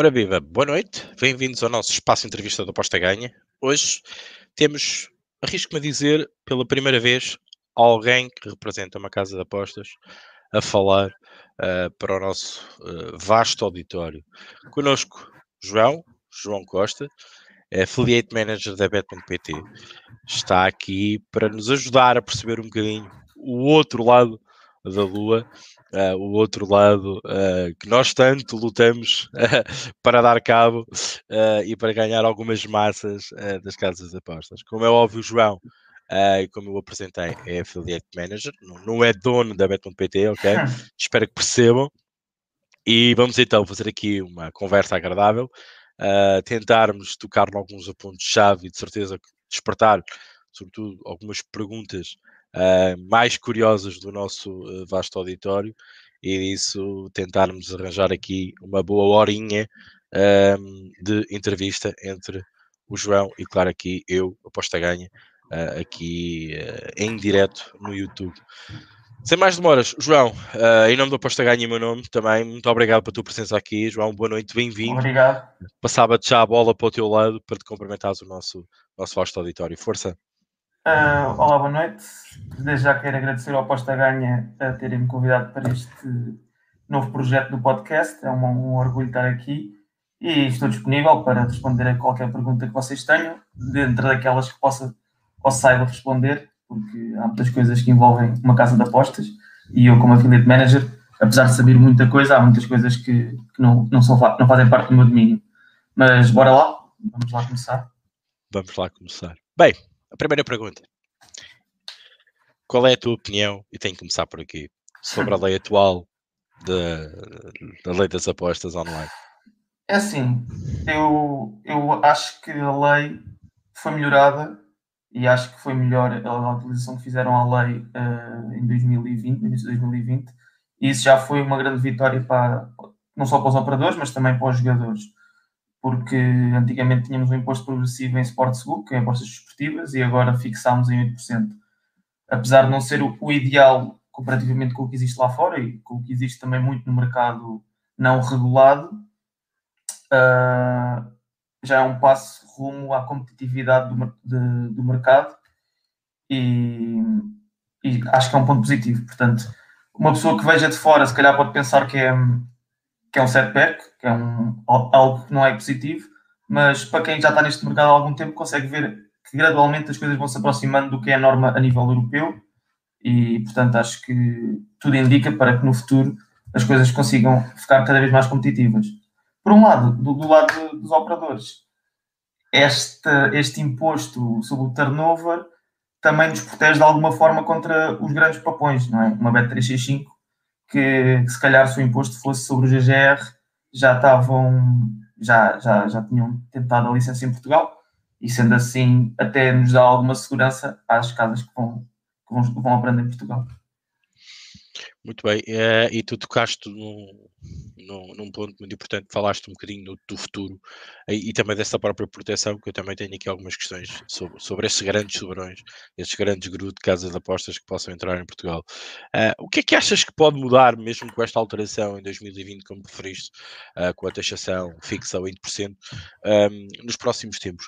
Ora viva, boa noite, bem-vindos ao nosso espaço entrevista do Aposta Ganha. Hoje temos, arrisco-me a dizer, pela primeira vez, alguém que representa uma casa de apostas a falar uh, para o nosso uh, vasto auditório. Conosco, João, João Costa, Affiliate Manager da Bet.pt. Está aqui para nos ajudar a perceber um bocadinho o outro lado da Lua, uh, o outro lado uh, que nós tanto lutamos uh, para dar cabo e para ganhar algumas massas das casas de apostas. Como é óbvio, João, como eu apresentei, é affiliate manager, não, não é dono da Bet.pt, ok? Espero que percebam. E vamos então fazer aqui uma conversa agradável, tentarmos tocar em alguns pontos-chave e de certeza despertar, sobretudo, algumas perguntas uh, mais curiosas do nosso uh, vasto auditório e disso tentarmos arranjar aqui uma boa horinha uh, de entrevista entre o João e, claro, aqui eu, aposta ganha, uh, aqui em direto no YouTube. Sem mais demoras, João, em nome do Aposta Ganha e meu nome também, muito obrigado pela tua presença aqui. João, boa noite, bem-vindo. Obrigado. Passava-te já a bola para o teu lado para te cumprimentares o nosso, nosso vasto auditório. Força. Uh, olá, boa noite. Desde já quero agradecer ao Aposta Ganha a terem-me convidado para este novo projeto do podcast. É um, um, orgulho estar aqui e estou disponível para responder a qualquer pergunta que vocês tenham, dentro daquelas que possa ou saiba responder, porque há muitas coisas que envolvem uma casa de apostas e eu, como affiliate manager, apesar de saber muita coisa, há muitas coisas que, que não, não, são, não fazem parte do meu domínio. Mas bora lá, vamos lá começar. Vamos lá começar. Bem, a primeira pergunta. Qual é a tua opinião, e tenho que começar por aqui, sobre a lei atual da, da lei das apostas online? É assim, eu, eu acho que a lei foi melhorada e acho que foi melhor a utilização que fizeram à lei uh, em 2020, no início de 2020, e isso já foi uma grande vitória para, não só para os operadores, mas também para os jogadores porque antigamente tínhamos um imposto progressivo em Sportsbook, em apostas desportivas, e agora fixámos em 8%. Apesar de não ser o, o, ideal comparativamente com o que existe lá fora e com o que existe também muito no mercado não regulado, uh, já é um passo rumo à competitividade do, de, do mercado e, e acho que é um ponto positivo. Portanto, uma pessoa que veja de fora, se calhar pode pensar que é que é um setback, que é um, algo que não é positivo, mas para quem já está neste mercado há algum tempo consegue ver que gradualmente as coisas vão se aproximando do que é a norma a nível europeu e, portanto, acho que tudo indica para que no futuro as coisas consigam ficar cada vez mais competitivas. Por um lado, do, do lado dos operadores, este, este imposto sobre o turnover também nos protege de alguma forma contra os grandes papões, não é? Uma Bet365 que, que, se calhar se o imposto fosse sobre o GGR já estavam, já, já, já tinham tentado a licença em Portugal e sendo assim até nos dá alguma segurança às casas que vão, que vão, que vão aprender em Portugal. Muito bem, uh, e tu tocaste num, num, num, ponto muito importante, falaste um bocadinho do, do futuro e, e, também dessa própria proteção, que eu também tenho aqui algumas questões sobre, sobre esses grandes soberões, esses grandes grupos de casas de apostas que possam entrar em Portugal. Uh, o que é que achas que pode mudar, mesmo com esta alteração em 2020, como referiste, uh, com a taxação fixa a 20%, um, nos próximos tempos?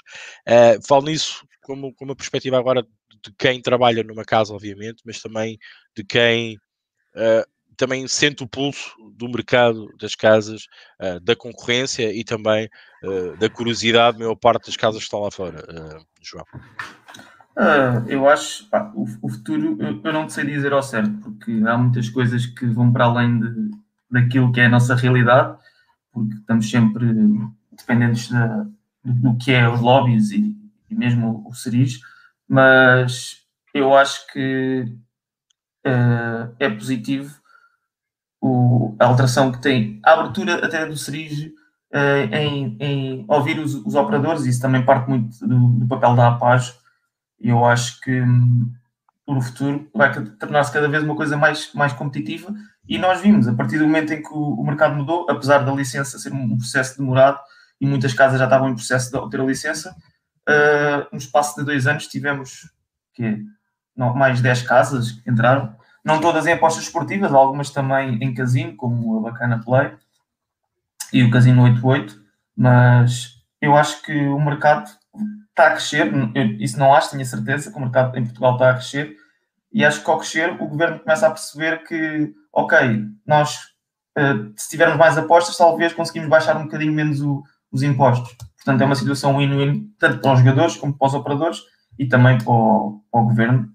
Falo nisso como, como uma perspectiva agora de quem trabalha numa casa, obviamente, mas também de quem uh, também sente o pulso do mercado das casas, uh, da concorrência e também uh, da curiosidade da maior parte das casas que estão lá fora, João. eu acho pá, o, o, futuro eu, eu, não sei dizer ao certo, porque há muitas coisas que vão para além de, daquilo que é a nossa realidade, porque estamos sempre dependentes da, do, que é os lobbies e, e mesmo o Ceris, mas eu acho que uh, é positivo o, a alteração que tem, a abertura até do Serige uh, em, em, ouvir os, os, operadores, isso também parte muito do, do papel da APAG, e eu acho que um, no futuro vai tornar-se cada vez uma coisa mais, mais competitiva, e nós vimos, a partir do momento em que o, mercado mudou, apesar da licença ser um processo demorado, e muitas casas já estavam em processo de obter a licença, uh, no espaço de dois anos tivemos que não, mais 10 casas que entraram, não todas em apostas esportivas, algumas também em casino, como a Bacana Play e o Casino 88. Mas eu acho que o mercado está a crescer, eu, isso não acho, tenho a certeza que o mercado em Portugal está a crescer, e acho que ao crescer o governo começa a perceber que, ok, nós uh, se tivermos mais apostas, talvez conseguimos baixar um bocadinho menos o, os impostos. Portanto, é uma situação win-win tanto para os jogadores como para os operadores e também para o, para o governo,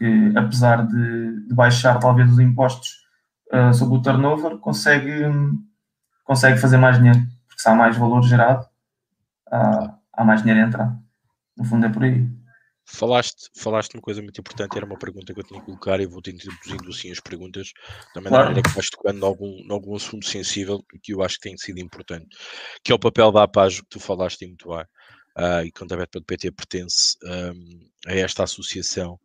que apesar de, de, baixar talvez os impostos uh, sobre o turnover, consegue, consegue fazer mais dinheiro, porque se há mais valor gerado, há, há mais dinheiro a entrar. No fundo é por aí. Falaste, falaste uma coisa muito importante, era uma pergunta que eu tinha que colocar e vou-te introduzindo assim as perguntas, também claro. da maneira que vais tocando algum, algum assunto sensível que eu acho que tem sido importante, que é o papel da APAGO, que tu falaste muito bem, uh, e que a do PT pertence um, a esta associação.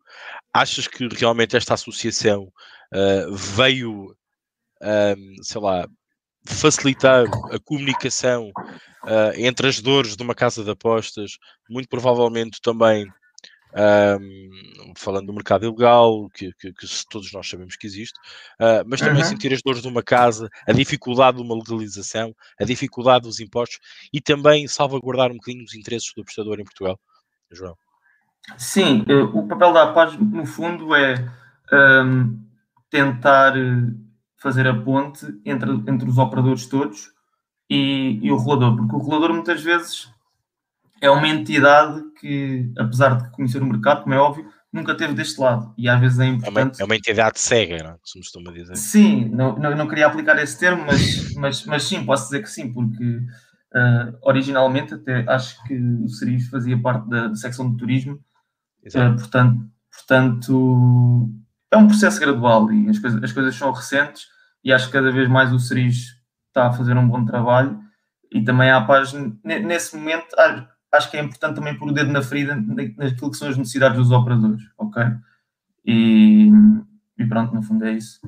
Achas que realmente esta associação uh, veio, um, sei lá, facilitar a comunicação uh, entre as dores de uma casa de apostas, muito provavelmente também um, falando do mercado ilegal, que, que, que, todos nós sabemos que existe, uh, mas também uhum. sentir as dores de uma casa, a dificuldade de uma legalização, a dificuldade dos impostos e também salvaguardar um bocadinho os interesses do apostador em Portugal. João. Sim, eh, o papel da APAS, no fundo, é um, tentar eh, fazer a ponte entre, entre os operadores todos e, e o regulador, porque o regulador muitas vezes é uma entidade que, apesar de conhecer o mercado, como é óbvio, nunca teve deste lado. E às vezes é importante. É uma, é uma entidade cega, não? se me costuma dizer. Sim, não, não, não, queria aplicar esse termo, mas, mas, mas sim, posso dizer que sim, porque uh, originalmente até acho que o Seris fazia parte da, da secção de turismo, uh, portanto, portanto é um processo gradual e as coisas, as coisas são recentes e acho que cada vez mais o Seris está a fazer um bom trabalho e também há paz nesse momento acho que é importante também pôr o dedo na ferida naquilo que são as necessidades dos operadores, ok? E, e pronto, no fundo é isso.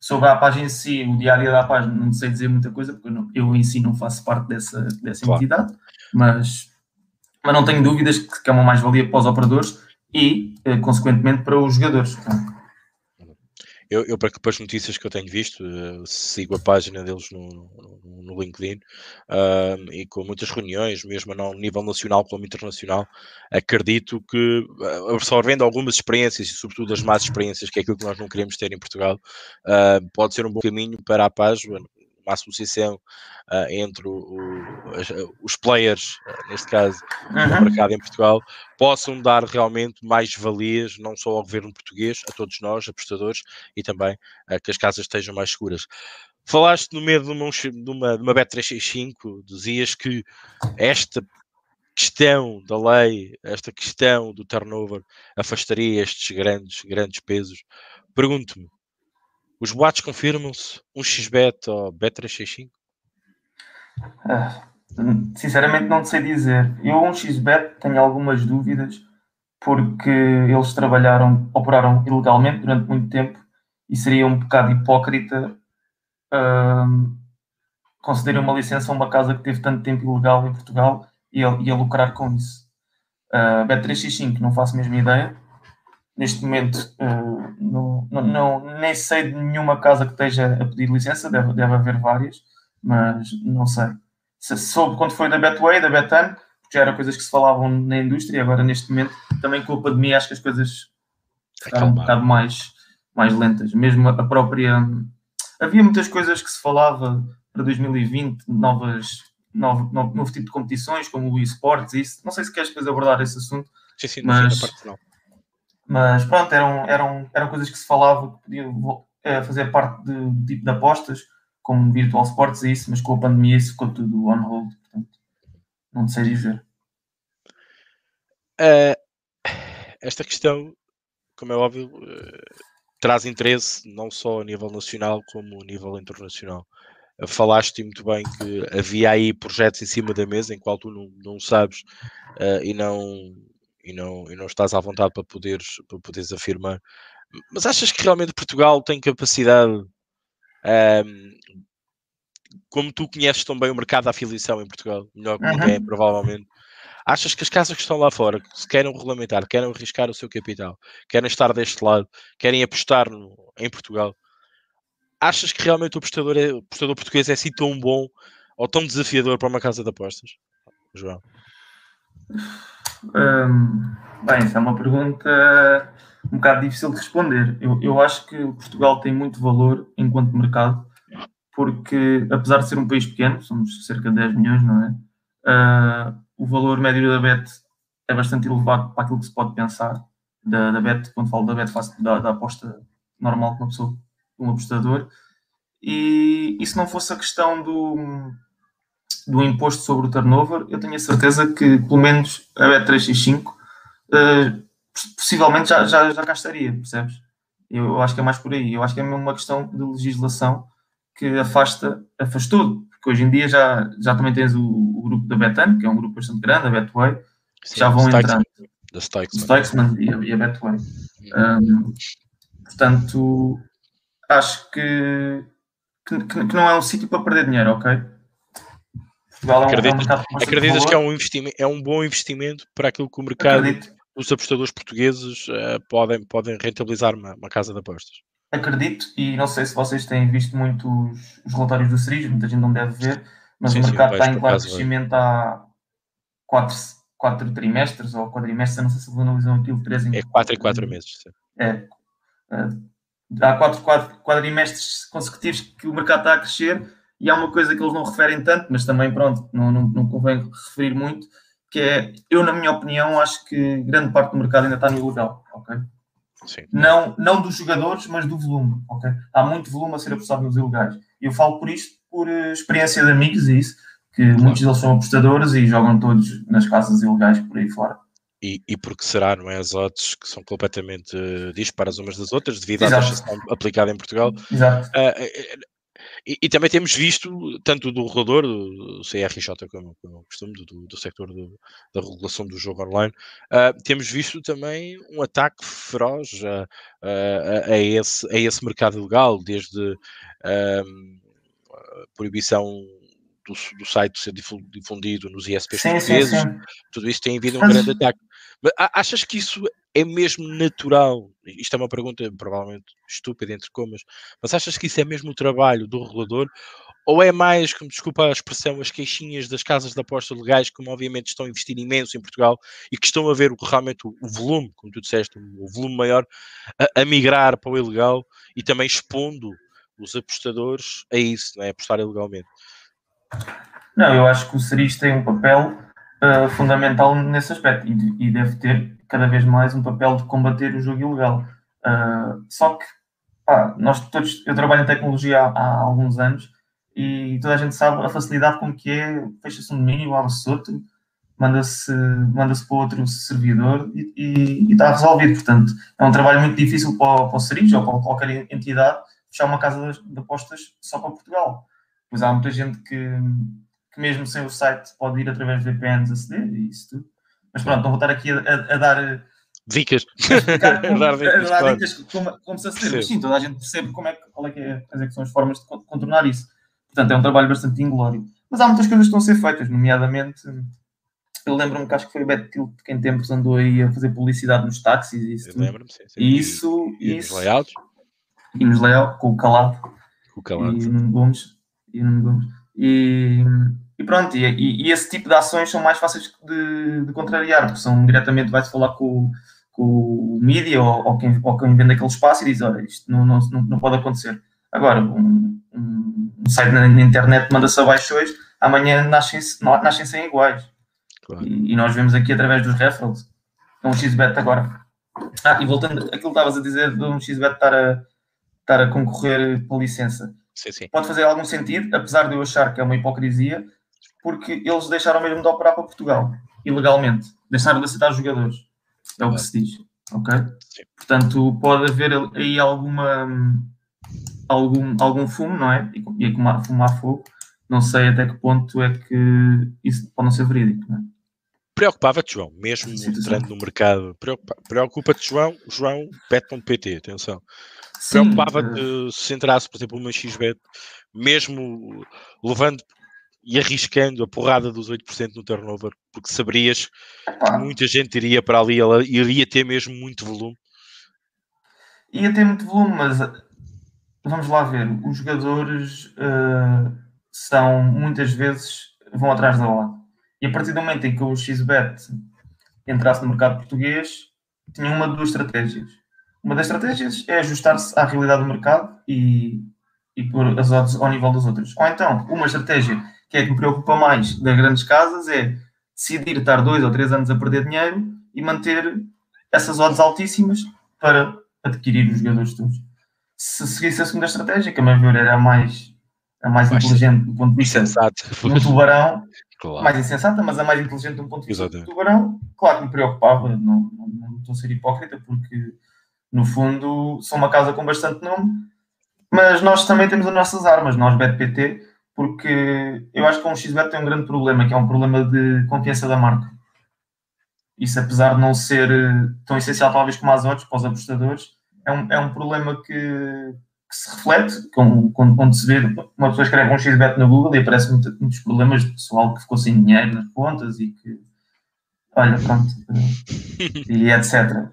Sobre a página em si, o diário da página, não sei dizer muita coisa, porque eu, não, eu em si não faço parte dessa, dessa claro. entidade, mas, mas não tenho dúvidas que, que é uma mais-valia para os operadores e, eh, consequentemente, para os jogadores. Eu, eu, para, as notícias que eu tenho visto, uh, sigo a página deles no, no, no LinkedIn uh, e com muitas reuniões, mesmo a nível nacional como internacional, acredito que uh, absorvendo algumas experiências e sobretudo as más experiências, que é aquilo que nós não queremos ter em Portugal, uh, pode ser um bom caminho para a página uma associação uh, entre o, o, as, os players, uh, neste caso, uhum. do mercado em Portugal, possam dar realmente mais valias, não só ao governo português, a todos nós, apostadores, e também uh, que as casas estejam mais seguras. Falaste no meio de uma, de uma, de uma Bet365, dizias que esta questão da lei, esta questão do turnover, afastaria estes grandes, grandes pesos. Pergunto-me, os boatos confirmam-se? Um XBET ou Bet365? Ah, sinceramente não sei dizer. Eu um XBET tenho algumas dúvidas porque eles trabalharam, operaram ilegalmente durante muito tempo e seria um bocado hipócrita uh, conceder uma licença a uma casa que teve tanto tempo ilegal em Portugal e a, e a lucrar com isso. Uh, Bet365 não faço a mesma ideia neste momento uh, não, não, nem sei de nenhuma casa que esteja a pedir licença, deve, deve haver várias, mas não sei. Se soube quando foi da Betway, da Betan, já eram coisas que se falavam na indústria, agora neste momento, também com a pandemia, acho que as coisas ficaram um bocado mais, mais lentas. Mesmo a própria. Havia muitas coisas que se falava para 2020, novas, novo, novo, novo tipo de competições, como o eSports, isso. Não sei se queres depois abordar esse assunto, sim, sim, mas. Sim, mas pronto, eram, eram, eram coisas que se falava que podiam é, fazer parte de, tipo de apostas, como Virtual Sports e isso, mas com a pandemia isso ficou tudo on hold, portanto, não sei dizer. Uh, esta questão, como é óbvio, uh, traz interesse não só a nível nacional como a nível internacional. Falaste muito bem que havia aí projetos em cima da mesa em qual tu não, não sabes e não e não, e não estás à vontade para poderes, para poderes afirmar. Mas achas que realmente Portugal tem capacidade, um, como tu conheces tão bem o mercado da afiliação em Portugal, melhor que ninguém, uhum. provavelmente, achas que as casas que estão lá fora, que se querem regulamentar, querem arriscar o seu capital, querem estar deste lado, querem apostar no, em Portugal, achas que realmente o apostador, é, o apostador português é assim tão bom ou tão desafiador para uma casa de apostas, João? Bem, essa é uma pergunta um bocado difícil de responder. Eu, eu acho que Portugal tem muito valor enquanto mercado, porque apesar de ser um país pequeno, somos cerca de 10 milhões, não é? Uh, o valor médio da BET é bastante elevado para aquilo que se pode pensar da, da BET, quando falo da BET, faço da, da aposta normal que uma pessoa, um apostador. E, e se não fosse a questão do, do imposto sobre o turnover, eu tenho a certeza que pelo menos a Bet365 uh, possivelmente já, já, já cá estaria, percebes? Eu, eu, acho que é mais por aí. Eu acho que é mesmo uma questão de legislação que afasta, afastou, porque hoje em dia já, já também tens o, o grupo da Betan, que é um grupo bastante grande, a Betway, Sim, já vão entrando. Da Stokesman. e a, e a Betway. Um, portanto, acho que, que, que, não é um sítio para perder dinheiro, ok? Portugal é um, acreditas, é um acreditas que é um, investimento, é um bom investimento para aquilo que o mercado, Acredito. os apostadores portugueses uh, podem, podem rentabilizar uma, uma casa de apostas? Acredito, e não sei se vocês têm visto muito os, os relatórios do Ceris, muita gente não deve ver, mas sim, o mercado sim, está em claro crescimento há quatro, quatro trimestres ou quadrimestres, não sei se analisam aquilo, três em... É quatro e quatro meses. Sim. É, é, há quatro, quatro quadrimestres consecutivos que o mercado está a crescer e há uma coisa que eles não referem tanto, mas também, pronto, não, não, não convém referir muito, que é, eu, na minha opinião, acho que grande parte do mercado ainda está no ilegal, ok? Sim. Não, não dos jogadores, mas do volume, ok? Há muito volume a ser apostado nos ilegais. E eu falo por isto, por uh, experiência de amigos e isso, que claro. muitos deles são apostadores e jogam todos nas casas ilegais por aí fora. E, e porque será, não é? As odds que são completamente uh, disparas umas das outras, devido Exato. à taxação aplicada em Portugal. Exato. Uh, e, e, também temos visto, tanto do regulador, do CRJ, como, como eu costumo, do, do sector do, da regulação do jogo online, uh, temos visto também um ataque feroz a, a, a, esse, a esse mercado ilegal, desde a proibição do, do, site ser difundido nos ISPs portugueses, tudo isso tem havido um grande ataque. Mas achas que isso é mesmo natural? Isto é uma pergunta provavelmente estúpida, entre comas, mas achas que isso é mesmo o trabalho do regulador? Ou é mais, como desculpa a expressão, as queixinhas das casas de aposta legais, que obviamente estão a investir imenso em Portugal e que estão a ver realmente o volume, como tu disseste, o volume maior, a, a, migrar para o ilegal e também expondo os apostadores a isso, não é? apostar ilegalmente? Não, eu acho que o Seris tem um papel uh, fundamental nesse aspecto e, e, deve ter cada vez mais um papel de combater o jogo ilegal. Uh, só que pá, nós todos, eu trabalho em tecnologia há, há, alguns anos e toda a gente sabe a facilidade com que é, fecha-se um domínio, abre-se outro, manda-se manda para outro servidor e, e, e, está resolvido. Portanto, é um trabalho muito difícil para, para o Seris ou para qualquer entidade fechar uma casa de apostas só para Portugal. Pois há muita gente que, que mesmo sem o site pode ir através de VPNs aceder e isso tudo. Mas pronto, não vou estar aqui a, a, a dar dicas. A como, dar dicas, dar dicas como, como, se aceder. Mas sim, toda a gente percebe como é, qual é que é, é que são as formas de contornar isso. Portanto, é um trabalho bastante inglório. Mas há muitas coisas que estão a ser feitas, nomeadamente, eu lembro-me que acho que foi o Beto Tilt que em tempos andou aí a fazer publicidade nos táxis e isso. lembro-me, sim, sim. E isso. E, isso, nos layouts. E nos layouts, com o calado. Com o calado. E Gomes. E no Gomes. E, e pronto, e, e, esse tipo de ações são mais fáceis de, de contrariar, porque são diretamente, vai-se falar com, com o mídia ou, ou, quem, ou quem vende aquele espaço e diz, olha, isto não, não, não pode acontecer. Agora, um, um, um site na, na internet manda-se abaixo hoje, amanhã nascem, nascem sem iguais. Claro. E, e, nós vemos aqui através dos referrals. É um XBet agora. Ah, e voltando aquilo que estavas a dizer de um XBet estar a, estar a concorrer pela licença. Sim, sim. Pode fazer algum sentido, apesar de eu achar que é uma hipocrisia, porque eles deixaram mesmo de operar para Portugal, ilegalmente. Deixaram de aceitar jogadores. É o que se diz. Ok? Sim. Portanto, pode haver aí alguma. Algum, algum fumo, não é? E é como fumar fogo. Não sei até que ponto é que isso pode não ser verídico, não é? Preocupava-te, João, mesmo entrando no mercado. Preocupa-te, João, João, bet.pt, atenção. Preocupava-te uh... se entrasse, por exemplo, uma XBet, mesmo levando e arriscando a porrada dos 8% no turnover, porque saberias que muita gente iria para ali, ela iria ter mesmo muito volume. Ia ter muito volume, mas eh, vamos lá ver, os jogadores uh, são muitas vezes vão atrás da odd. E a partir do momento em que o XBet entrasse no mercado português, tinha uma de duas estratégias. Uma das estratégias é ajustar-se à realidade do mercado e, e pôr as odds ao nível das outras. Ou então, uma estratégia que é que me preocupa mais das grandes casas é decidir estar dois ou três anos a perder dinheiro e manter essas odds altíssimas para adquirir os jogadores todos. Se seguisse a segunda estratégia, que a meu ver era a mais, a mais, inteligente do ponto de vista do tubarão, claro. mais insensata, mas a mais inteligente do ponto de vista Exatamente. do tubarão, claro que me preocupava, não, não, não estou a ser hipócrita, porque no fundo são uma casa com bastante nome, mas nós também temos as nossas armas, nós BetPT, porque eu acho que com o XBet tem um grande problema, que é um problema de confiança da marca. Isso, apesar de não ser eh, tão essencial, talvez, como as odds para os apostadores, é um, é um problema que, que se reflete quando, quando, se vê uma pessoa escreve um XBet no Google e aparece muito, muitos problemas de pessoal que ficou sem dinheiro nas contas e que, olha, pronto, e etc.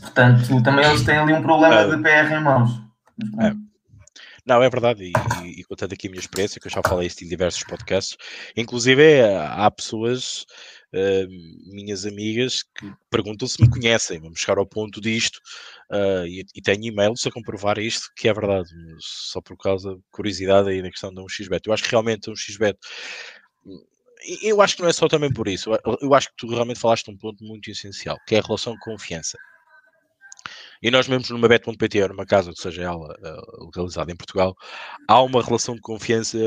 Portanto, também eles têm ali um problema de PR em mãos. É. Não, é verdade, e, e, e, contando aqui a minha experiência, que eu já falei isto em diversos podcasts, inclusive é, há pessoas, uh, minhas amigas, que perguntam se me conhecem, vamos chegar ao ponto disto, uh, e, e tenho e-mails a comprovar isto, que é verdade, só por causa de curiosidade aí na questão de um XBet. Eu acho que realmente um XBet eu acho que não é só também por isso. Eu acho que tu realmente falaste um ponto muito essencial, que é a relação de confiança. E nós mesmos numa bet.pt ou numa casa seja ela uh, localizada em Portugal, há uma relação de confiança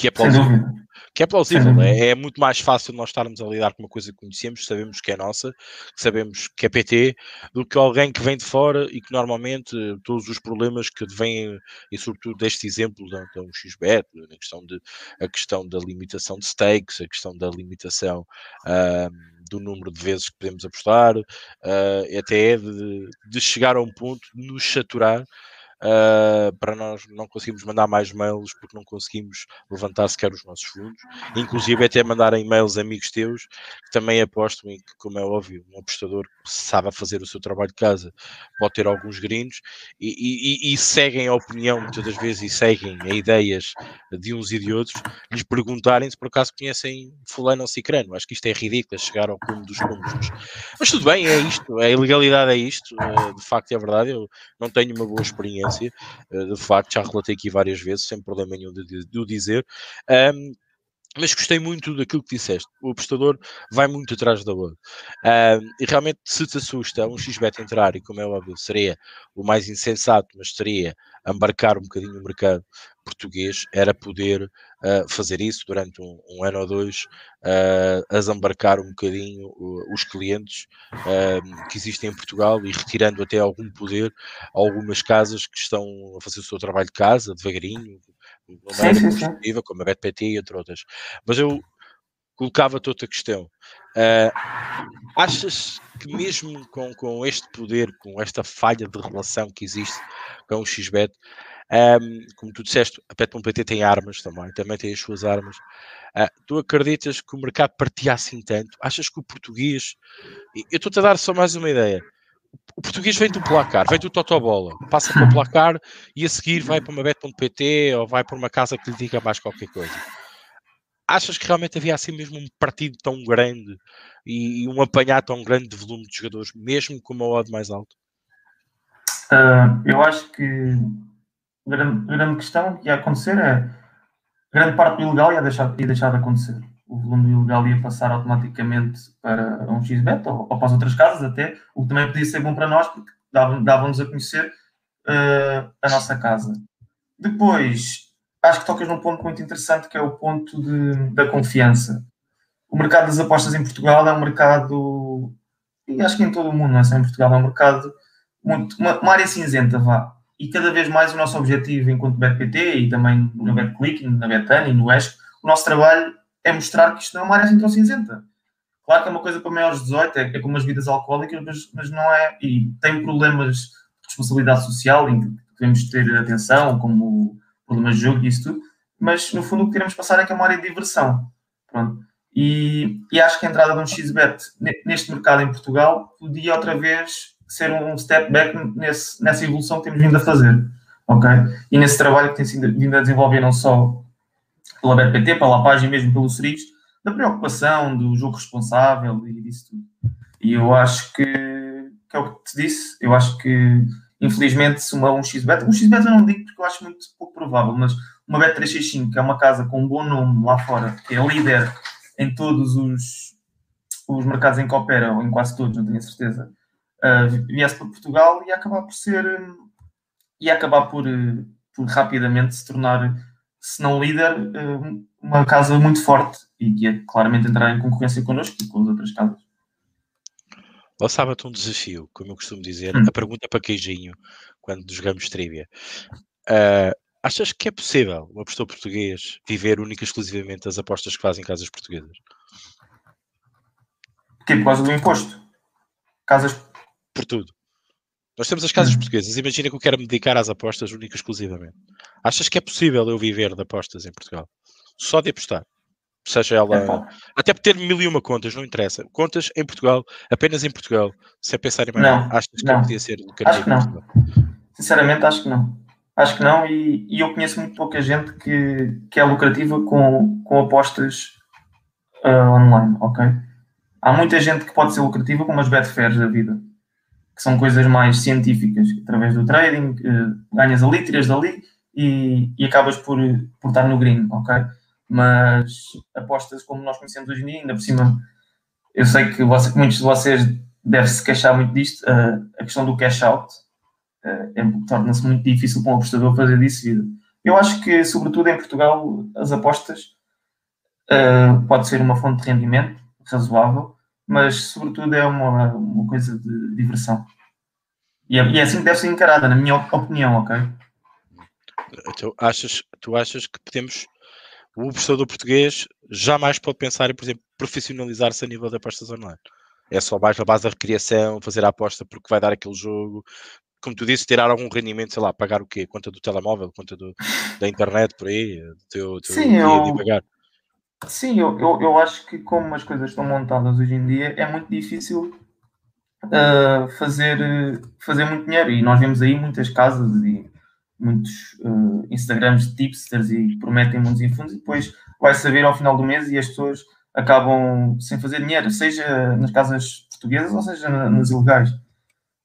que é plausível. Que é plausível, é, é, muito mais fácil nós estarmos a lidar com uma coisa que conhecemos, sabemos que é nossa, sabemos que é PT, do que alguém que vem de fora e que normalmente todos os problemas que vêm, e sobretudo deste exemplo da, da um XBET, a questão, de, a questão da limitação de stakes, a questão da limitação. Uh, do número de vezes que podemos apostar, uh, até de, de chegar a um ponto de nos saturar uh, para nós não conseguimos mandar mais mails porque não conseguimos levantar sequer os nossos fundos, inclusive até mandar e-mails a amigos teus que também apostam em que, como é óbvio, um apostador que sabe fazer o seu trabalho de casa pode ter alguns grinos e, e, e seguem a opinião muitas das vezes e seguem a ideias de uns e de outros, lhes perguntarem se por acaso conhecem fulano ou cicrano. Acho que isto é ridículo, chegar ao cume dos cúmulos. Mas tudo bem, é isto, a ilegalidade é isto, eh, de facto é verdade, eu não tenho uma boa experiência eh, de facto, já relatei aqui várias vezes, sem problema nenhum de, de o dizer. Um, mas gostei muito daquilo que disseste. O apostador vai muito atrás da bola. Uh, e realmente, se te assusta um XBet entrar, e como é óbvio, seria o mais insensato, mas seria embarcar um bocadinho o mercado português, era poder uh, fazer isso durante um, um ano ou dois, uh, a desembarcar um bocadinho uh, os clientes que existem em Portugal e retirando até algum poder a algumas casas que estão a fazer o seu trabalho de casa, devagarinho, uma como a BetPT e entre outras. Mas eu colocava-te outra questão. Uh, achas que mesmo com, com este poder, com esta falha de relação que existe com o XBET, um, como tu disseste, a Bet.pt tem armas também, também tem as suas armas. Uh, tu acreditas que o mercado partia assim tanto? Achas que o português. Eu estou-te a dar só mais uma ideia o português vem do placar, vem do Totobola, passa para o placar e a seguir vai para uma bet.pt ou vai para uma casa que lhe diga mais qualquer coisa. Achas que realmente havia assim mesmo um partido tão grande e, um apanhar tão grande de volume de jogadores, mesmo com uma odd mais alta? Uh, eu acho que a grande, grande questão que ia acontecer é grande parte do ilegal ia deixar, ia deixar de acontecer o volume ilegal ia passar automaticamente para um XBet ou, ou para as outras casas até, o que também podia ser bom para nós porque dava-nos a conhecer uh, a nossa casa. Depois, acho que tocas num ponto muito interessante que é o ponto de, da confiança. O mercado das apostas em Portugal é um mercado, e acho que em todo o mundo, não é só em Portugal, é um mercado muito, uma, uma área cinzenta, vá. E cada vez mais o nosso objetivo enquanto BetPT e também no BetClick, na Betano e no ESC, o nosso trabalho é mostrar que isto não é uma área tão cinzenta. Claro que é uma coisa para maiores de 18, é, é como as vidas alcoólicas, mas, mas não é. E tem problemas de responsabilidade social em que devemos ter atenção, como problemas de jogo e isso tudo, mas no fundo o que queremos passar é que é uma área de diversão. Pronto. E, e acho que a entrada de um XBet neste mercado em Portugal podia outra vez ser um step back nesse, nessa evolução que temos vindo a fazer. ok? E nesse trabalho que tem sido vindo a desenvolver não só pela BPT, pela página mesmo pelo Serigos, da preocupação, do jogo responsável e disso tudo. E eu acho que, que é o que te disse, eu acho que infelizmente se uma um XBet, um XBet eu não digo porque eu acho muito pouco provável, mas uma Bet365, que é uma casa com um bom nome lá fora, que é líder em todos os, os mercados em que opera, ou em quase todos, não tenho a certeza, uh, viesse para Portugal e acabar por ser e acabar por, por rapidamente se tornar, se não líder, uh, uma casa muito forte e que é claramente entrar em concorrência connosco e com as outras casas. Lançava-te um desafio, como eu costumo dizer, hum. a pergunta para queijinho, quando jogamos trivia. Uh, achas que é possível uma pessoa português viver única e exclusivamente das apostas que fazem casas portuguesas? Porquê? Por causa do imposto. Casas. Por tudo. Nós temos as casas hum. portuguesas. Imagina que eu quero me dedicar às apostas única e exclusivamente. Achas que é possível eu viver de apostas em Portugal? Só de apostar seja ela. É até por ter mil e uma contas, não interessa. Contas em Portugal, apenas em Portugal, sem pensar em mais não, Achas que não. podia ser Acho que não. Sinceramente, acho que não. Acho que não, e, e, eu conheço muito pouca gente que, que é lucrativa com, com apostas uh, online, ok? Há muita gente que pode ser lucrativa com umas betfairs da vida, que são coisas mais científicas, através do trading, uh, ganhas ali, tiras dali e, e acabas por, por estar no green, ok? mas apostas como nós conhecemos hoje em dia, ainda por cima, eu sei que você, muitos de vocês devem se queixar muito disto, uh, a questão do cash out uh, é, torna-se muito difícil para um apostador fazer disso vida. Eu acho que, sobretudo em Portugal, as apostas uh, pode ser uma fonte de rendimento razoável, mas sobretudo é uma, uma coisa de diversão. E é, e é assim que deve ser encarada, na minha opinião, ok? Tu achas, tu achas que podemos o apostador português jamais pode pensar em, por exemplo, profissionalizar-se a nível de apostas online. É só mais a base da recriação, fazer a aposta porque vai dar aquele jogo. Como tu disse, tirar algum rendimento, sei lá, pagar o quê? Conta do telemóvel, conta do, da internet, por aí, do teu, teu Sim, eu... pagar. Sim, eu, eu, eu acho que como as coisas estão montadas hoje em dia, é muito difícil uh, fazer, fazer muito dinheiro. E nós vemos aí muitas casas e muitos uh, Instagrams de tipsters e prometem mundos e fundos e depois vai saber ao final do mês e as pessoas acabam sem fazer dinheiro, seja nas casas portuguesas ou seja nas ilegais.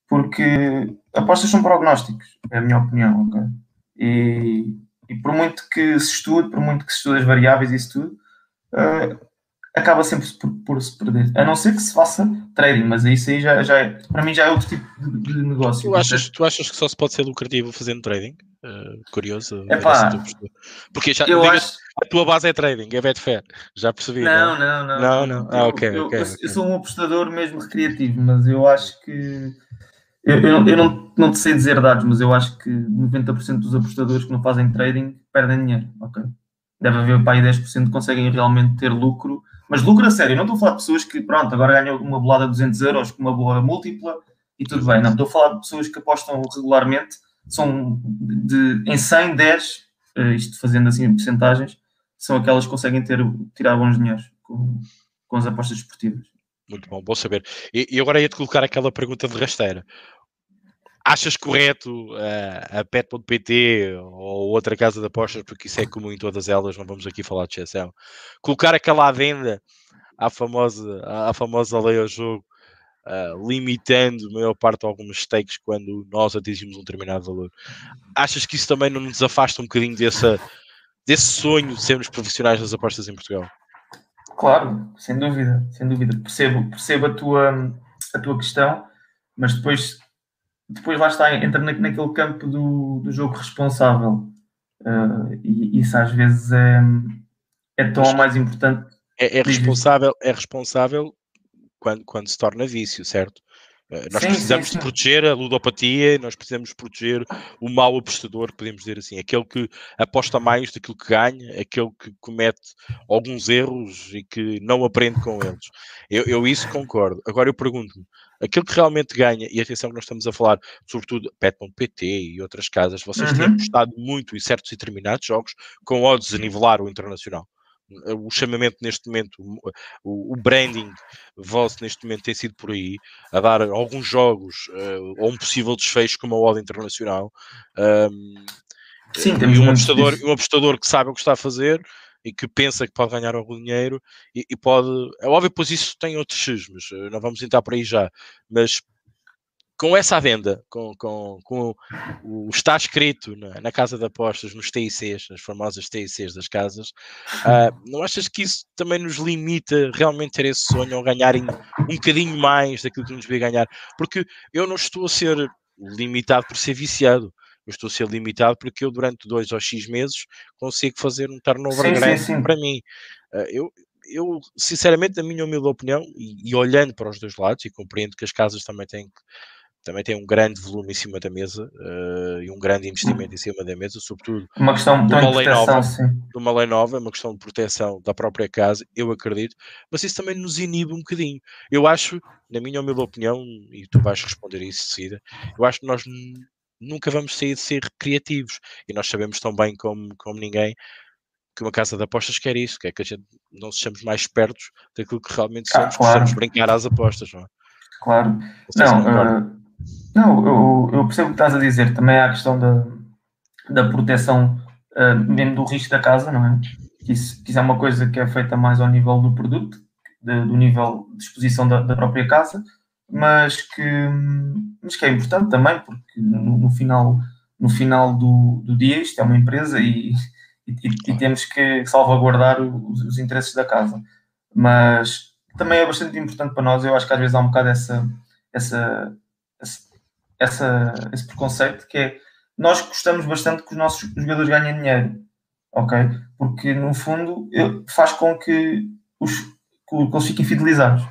Porque apostas são prognósticos, é a minha opinião? E, e por muito que se estude, por muito que se estude as variáveis e isso tudo, uh, acaba sempre por, por, se perder. A não ser que se faça trading, mas isso aí já, já é, para mim já é outro tipo de, de negócio. Tu achas, tu achas que só se pode ser lucrativo fazendo trading? Uh, curioso. Epá, Porque já, eu acho... a tua base é trading, é Betfair, já percebi. Não, não, não. Não, não. Ah, okay, eu, okay, eu, okay. eu, sou um apostador mesmo recreativo, mas eu acho que. Eu, eu, eu não, não te sei dizer dados, mas eu acho que 90% dos apostadores que não fazem trading perdem dinheiro. Ok. Deve haver para aí 10% que conseguem realmente ter lucro mas lucro a sério, não estou a falar de pessoas que, pronto, agora ganham uma bolada de 200 euros com uma boa múltipla e tudo bem. Não, estou a falar de pessoas que apostam regularmente, são de, em 100, 10, uh, isto fazendo assim porcentagens, são aquelas que conseguem ter, tirar bons dinheiros com, com as apostas esportivas. Muito bom, bom saber. E, e agora ia-te colocar aquela pergunta de rasteira achas correto uh, a pet.pt ou outra casa de apostas, porque isso é comum em todas elas, não vamos aqui falar de exceção, colocar aquela adenda à famosa, à, famosa lei ao jogo, uh, limitando a maior parte alguns stakes quando nós atingimos um determinado valor. Achas que isso também não nos afasta um bocadinho dessa, desse sonho de sermos profissionais das apostas em Portugal? Claro, sem dúvida, sem dúvida. Percebo, percebo a, tua, a tua questão, mas depois depois lá está, entra na, naquele campo do, do jogo responsável. Uh, e isso às vezes é, é tão mais importante. É, é responsável, é responsável quando, quando se torna vício, certo? Uh, nós sim, precisamos sim, sim. de proteger a ludopatia, nós precisamos proteger o mau apostador, podemos dizer assim, aquele que aposta mais daquilo que ganha, aquele que comete alguns erros e que não aprende com eles. Eu, eu isso concordo. Agora eu pergunto-me, aquilo que realmente ganha, e atenção que nós estamos a falar, sobretudo Pet.pt e outras casas, vocês uhum. têm apostado muito em certos e determinados jogos com odds a nivelar o internacional. O chamamento neste momento, o, branding vosso neste momento tem sido por aí, a dar alguns jogos uh, ou um possível desfecho como a Oda Internacional. Um, Sim, temos e um apostador, um apostador que sabe o que está a fazer e que pensa que pode ganhar algum dinheiro e, e pode. É óbvio, pois isso tem outros xismos, eh, não vamos entrar por aí já, mas com essa venda, com, com, com o está escrito na, na, casa de apostas, nos TICs, nas famosas TICs das casas, uh, não achas que isso também nos limita realmente ter esse sonho ou ganharem um bocadinho mais daquilo que nos devia ganhar? Porque eu não estou a ser limitado por ser viciado. Eu estou a ser limitado porque eu, durante dois ou X meses, consigo fazer um turnover sim, grande sim, sim. para mim. Uh, eu, eu, sinceramente, na minha humilde opinião, e, e, olhando para os dois lados, e compreendo que as casas também têm que também tem um grande volume em cima da mesa uh, e um grande investimento em cima da mesa, sobretudo uma questão de uma lei nova, de uma lei nova, uma questão de proteção da própria casa, eu acredito, mas isso também nos inibe um bocadinho. Eu acho, na minha humilde opinião, e tu vais responder isso de seguida, eu acho que nós nunca vamos sair de ser criativos e nós sabemos tão bem como, como ninguém que uma casa de apostas quer isso, quer que a gente não sejamos mais espertos daquilo que realmente ah, somos, ah, claro. que brincar às apostas, não é? Claro. Não, não não, eu, eu percebo o que estás a dizer. Também há a questão da, da proteção uh, mesmo do risco da casa, não é? Que isso, que isso é uma coisa que é feita mais ao nível do produto, de, do nível de exposição da, da, própria casa, mas que, mas que é importante também, porque no, no final, no final do, do dia isto é uma empresa e, e, e temos que salvaguardar os, os interesses da casa. Mas também é bastante importante para nós, eu acho que às vezes há um bocado essa, essa essa, esse preconceito que é nós gostamos bastante que os nossos jogadores ganhem dinheiro, ok? Porque no fundo faz com que os, que eles fiquem fidelizados.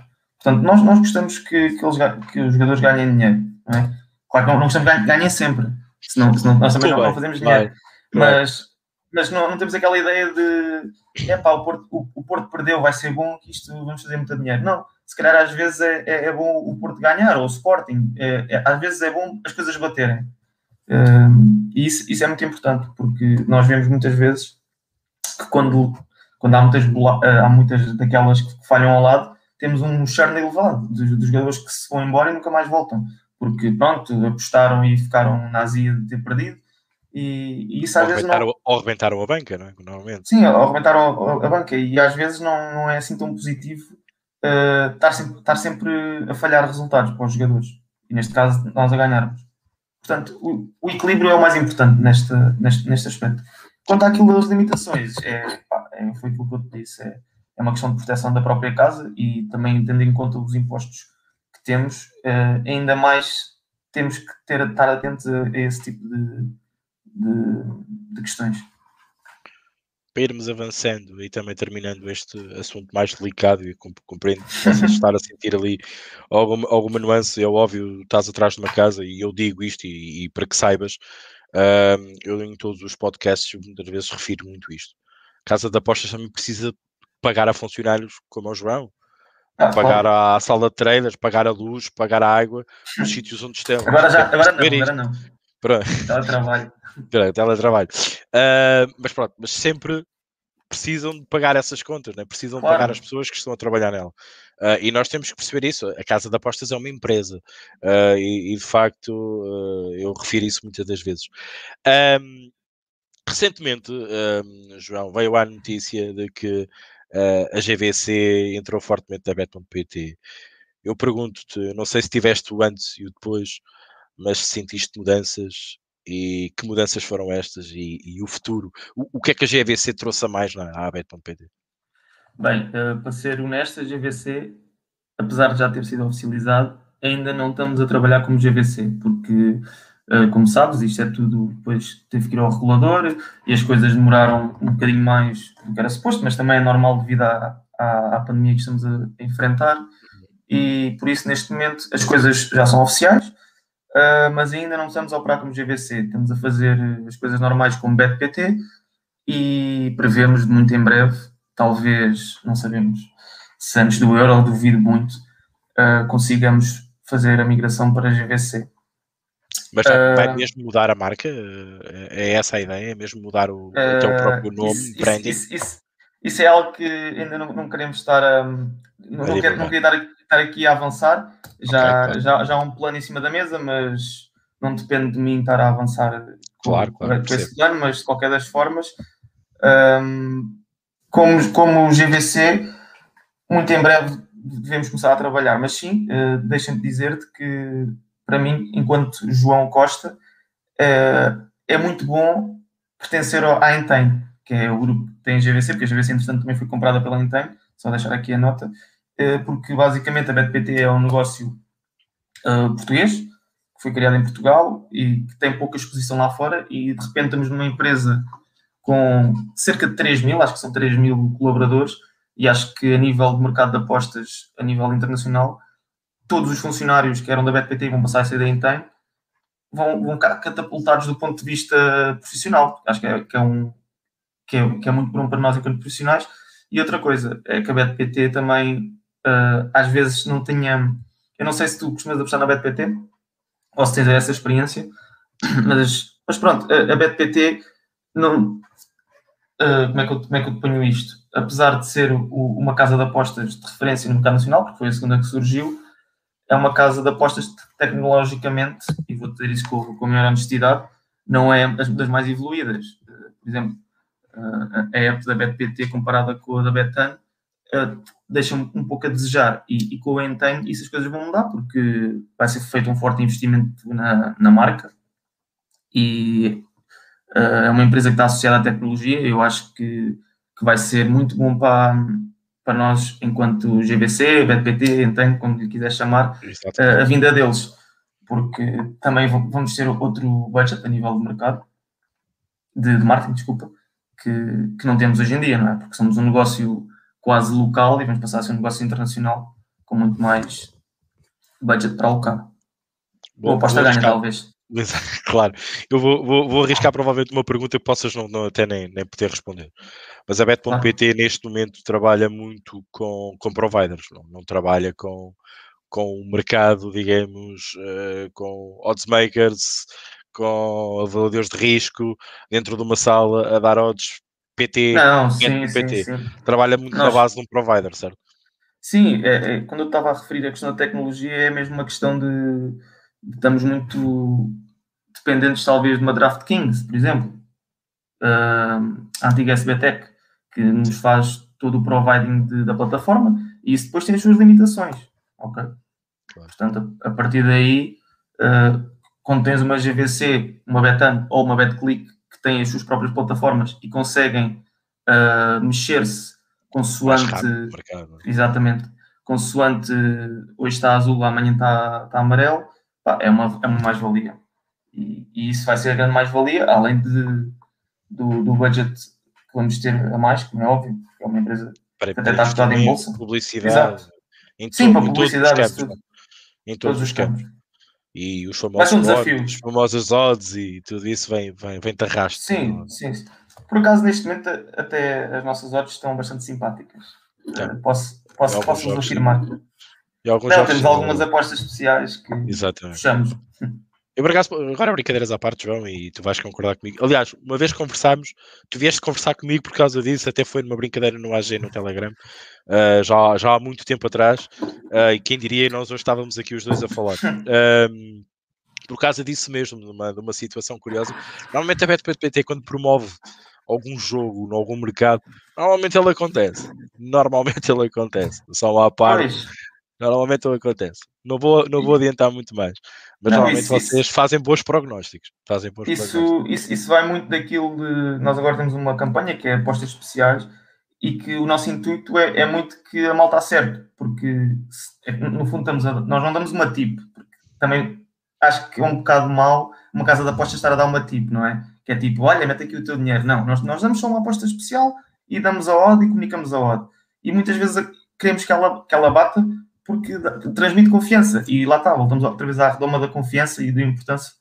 Portanto, nós, nós gostamos que, que, eles, que os jogadores ganhem dinheiro, não é? Claro que não, não gostamos que ganhem sempre, senão, senão nós também não, não, fazemos dinheiro. Mas, mas não, não, temos aquela ideia de é pá, o Porto, o, o Porto perdeu, vai ser bom que isto vamos fazer muito dinheiro. Não, se calhar às vezes é, é, é bom o Porto ganhar, ou o Sporting, é, é, às vezes é bom as coisas baterem. E isso, isso é muito importante, porque nós vemos muitas vezes que quando, quando há, muitas, eh, há muitas daquelas que falham ao lado, temos um charme elevado dos, dos, jogadores que se vão embora e nunca mais voltam, porque pronto, apostaram e ficaram na azia de ter perdido. E, e isso às ou vezes não... ou arrebentaram a banca, não é? Normalmente. Sim, ou arrebentaram a, a banca e às vezes não, não é assim tão positivo uh, estar, sempre, estar sempre a falhar resultados para os jogadores. E neste caso, nós a ganharmos. Portanto, o, o equilíbrio é o mais importante neste, neste, neste aspecto. Quanto àquilo das limitações, é, pá, é, foi aquilo que eu te disse. É, é uma questão de proteção da própria casa e também tendo em conta os impostos que temos, uh, ainda mais temos que ter, estar atentos a, a esse tipo de, de, de questões para irmos avançando e também terminando este assunto mais delicado e compreendo que possas estar a sentir ali alguma, alguma nuance, é óbvio, estás atrás de uma casa e eu digo isto e, e para que saibas, uh, eu em todos os podcasts muitas vezes refiro muito isto. Casa de apostas também precisa pagar a funcionários como o João, ah, pagar claro. a sala de traders, pagar a luz, pagar a água, nos sítios onde estão. Agora já, agora não, agora não. Pronto. Teletrabalho. Teletrabalho. Uh, mas pronto, mas sempre precisam de pagar essas contas, né? precisam claro. de pagar as pessoas que estão a trabalhar nela. Uh, e nós temos que perceber isso. A casa de apostas é uma empresa uh, e, e, de facto uh, eu refiro isso muitas das vezes. Um, recentemente, um, João, veio a notícia de que a GVC entrou fortemente na Bet.pt. Eu pergunto-te, não sei se tiveste o antes e o depois, mas se sentiste mudanças e que mudanças foram estas e, e o futuro? O, o, que é que a GVC trouxe a mais na ABET.pt? Bem, uh, para ser honesto, a GVC, apesar de já ter sido oficializado, ainda não estamos a trabalhar como GVC, porque, uh, como sabes, isto é tudo, depois teve que ir ao regulador e as coisas demoraram um bocadinho mais do que era suposto, mas também é normal devido à, à, à pandemia que estamos a, a enfrentar e por isso neste momento as coisas já são oficiais uh, mas ainda não estamos a operar como GVC. Estamos a fazer as coisas normais como BetPT e prevemos muito em breve, talvez, não sabemos se antes do Euro, duvido muito, uh, consigamos fazer a migração para GVC. Mas vai uh, mesmo mudar a marca? É essa a ideia? É mesmo mudar o, o teu próprio nome, isso, branding? Isso, isso, isso é algo que ainda não, não queremos estar a. Não, não, quero, não queria estar, estar, aqui a avançar. Já, okay, já, já há um plano em cima da mesa, mas não depende de mim estar a avançar claro, com, claro, com esse plano, mas de qualquer das formas, um, como, como o GVC, muito em breve devemos começar a trabalhar. Mas sim, uh, deixa-me dizer-te que, para mim, enquanto João Costa, uh, é muito bom pertencer à Enten, que é o grupo que tem GVC, porque a GVC, entretanto, também foi comprada pela Enten, só deixar aqui a nota, uh, porque basicamente a BetPT é um negócio português, que foi criado em Portugal e que tem pouca exposição lá fora, e de repente estamos numa empresa com cerca de 3 mil, acho que são 3 mil colaboradores, e acho que a nível de mercado de apostas, a nível internacional, todos os funcionários que eram da BetPT vão passar a ser da Intem, vão, vão catapultados do ponto de vista profissional. Acho que é, que é um, que é, que é, muito bom para nós enquanto profissionais. E outra coisa é que a BetPT também uh, às vezes não tinha. Eu não sei se tu costumas apostar na BetPT ou se tens essa experiência, mas, mas pronto, a, a BetPT não. Uh, como, é que eu, como é que eu ponho isto? apesar de ser o, uma casa de apostas de referência no mercado nacional, porque foi a segunda que surgiu, é uma casa de apostas tecnologicamente, e vou dizer isso com, com a maior honestidade, não é das mais evoluídas. Por exemplo, a app da BetPT comparada com a da Betan deixa um pouco a desejar. E, e com a Enten isso as coisas vão mudar, porque vai ser feito um forte investimento na, na marca. E é uma empresa que está associada à tecnologia. Eu acho que que vai ser muito bom para, para nós, enquanto GBC, BTPT, então, como lhe quiser chamar, a, eh, a vinda deles, porque também vamos ter outro budget a nível de mercado, de, de marketing, desculpa, que, que não temos hoje em dia, não é? Porque somos um negócio quase local e vamos passar a ser um negócio internacional com muito mais budget para alocar. Bom, Ou aposta ganha, talvez. Claro, eu vou, vou, vou, arriscar provavelmente uma pergunta que possas não, não até nem, nem poder responder. Mas a Bet.pt neste momento trabalha muito com, com providers, não, não trabalha com, com o mercado, digamos, uh, com odds com avaliadores de risco, dentro de uma sala a dar odds PT, não, sim, PT. Sim, sim. Trabalha muito Nós... na base de um provider, certo? Sim, é, é, quando eu estava a referir a questão da tecnologia, é mesmo uma questão de, de estamos muito dependentes talvez de uma DraftKings, por exemplo, uh, a antiga SBTech, que nos faz todo o providing de, da plataforma, e isso depois tem as suas limitações, ok? Claro. Portanto, a, a, partir daí, uh, quando tens uma GVC, uma Betan ou uma BetClick que têm as suas próprias plataformas e conseguem uh, mexer-se consoante... Mercado, é? exatamente. Consoante hoje está azul, amanhã está, está amarelo, pá, é uma, é uma mais-valia. E, e, isso vai ser a grande mais-valia, além de, do, do budget que vamos ter a mais, como é óbvio, é uma empresa para, que até está cotada em bolsa. Publicidade. Exato. Em Sim, para publicidade, em todos, em todos, todos os campos. E os famosos, um odds, os famosos odds e tudo isso vem, vem, vem te arrasto. Sim, sim, sim. Por acaso, neste momento, até as nossas odds estão bastante simpáticas. É. Posso, posso, posso afirmar. E alguns não, temos algumas apostas especiais que Exatamente. fechamos. Eu, agora brincadeiras à parte, João, e tu vais concordar comigo. Aliás, uma vez conversámos, tu vieste conversar comigo por causa disso, até foi numa brincadeira no AG, no Telegram, uh, já, já há muito tempo atrás, uh, e quem diria, nós hoje estávamos aqui os dois a falar. Um, por causa disso mesmo, numa, numa situação curiosa. Normalmente a BetPT, quando promove algum jogo, em algum mercado, normalmente ele acontece. Normalmente ele acontece. Só há parte. Normalmente ele acontece. Não vou, não vou adiantar muito mais. Mas não, normalmente isso, vocês isso, fazem bons prognósticos. Fazem bons isso, prognósticos. Isso, isso vai muito daquilo de. Nós agora temos uma campanha que é apostas especiais e que o nosso intuito é, é muito que a malta acerte, porque é no fundo estamos a, nós não damos uma tip, porque também acho que é um bocado mal uma casa de apostas estar a dar uma tip, não é? Que é tipo, olha, mete aqui o teu dinheiro. Não, nós, nós damos só uma aposta especial e damos a odd e comunicamos a odd. E muitas vezes queremos que ela, que ela bata porque transmite confiança. E lá está, voltamos outra vez à redoma da confiança e da importância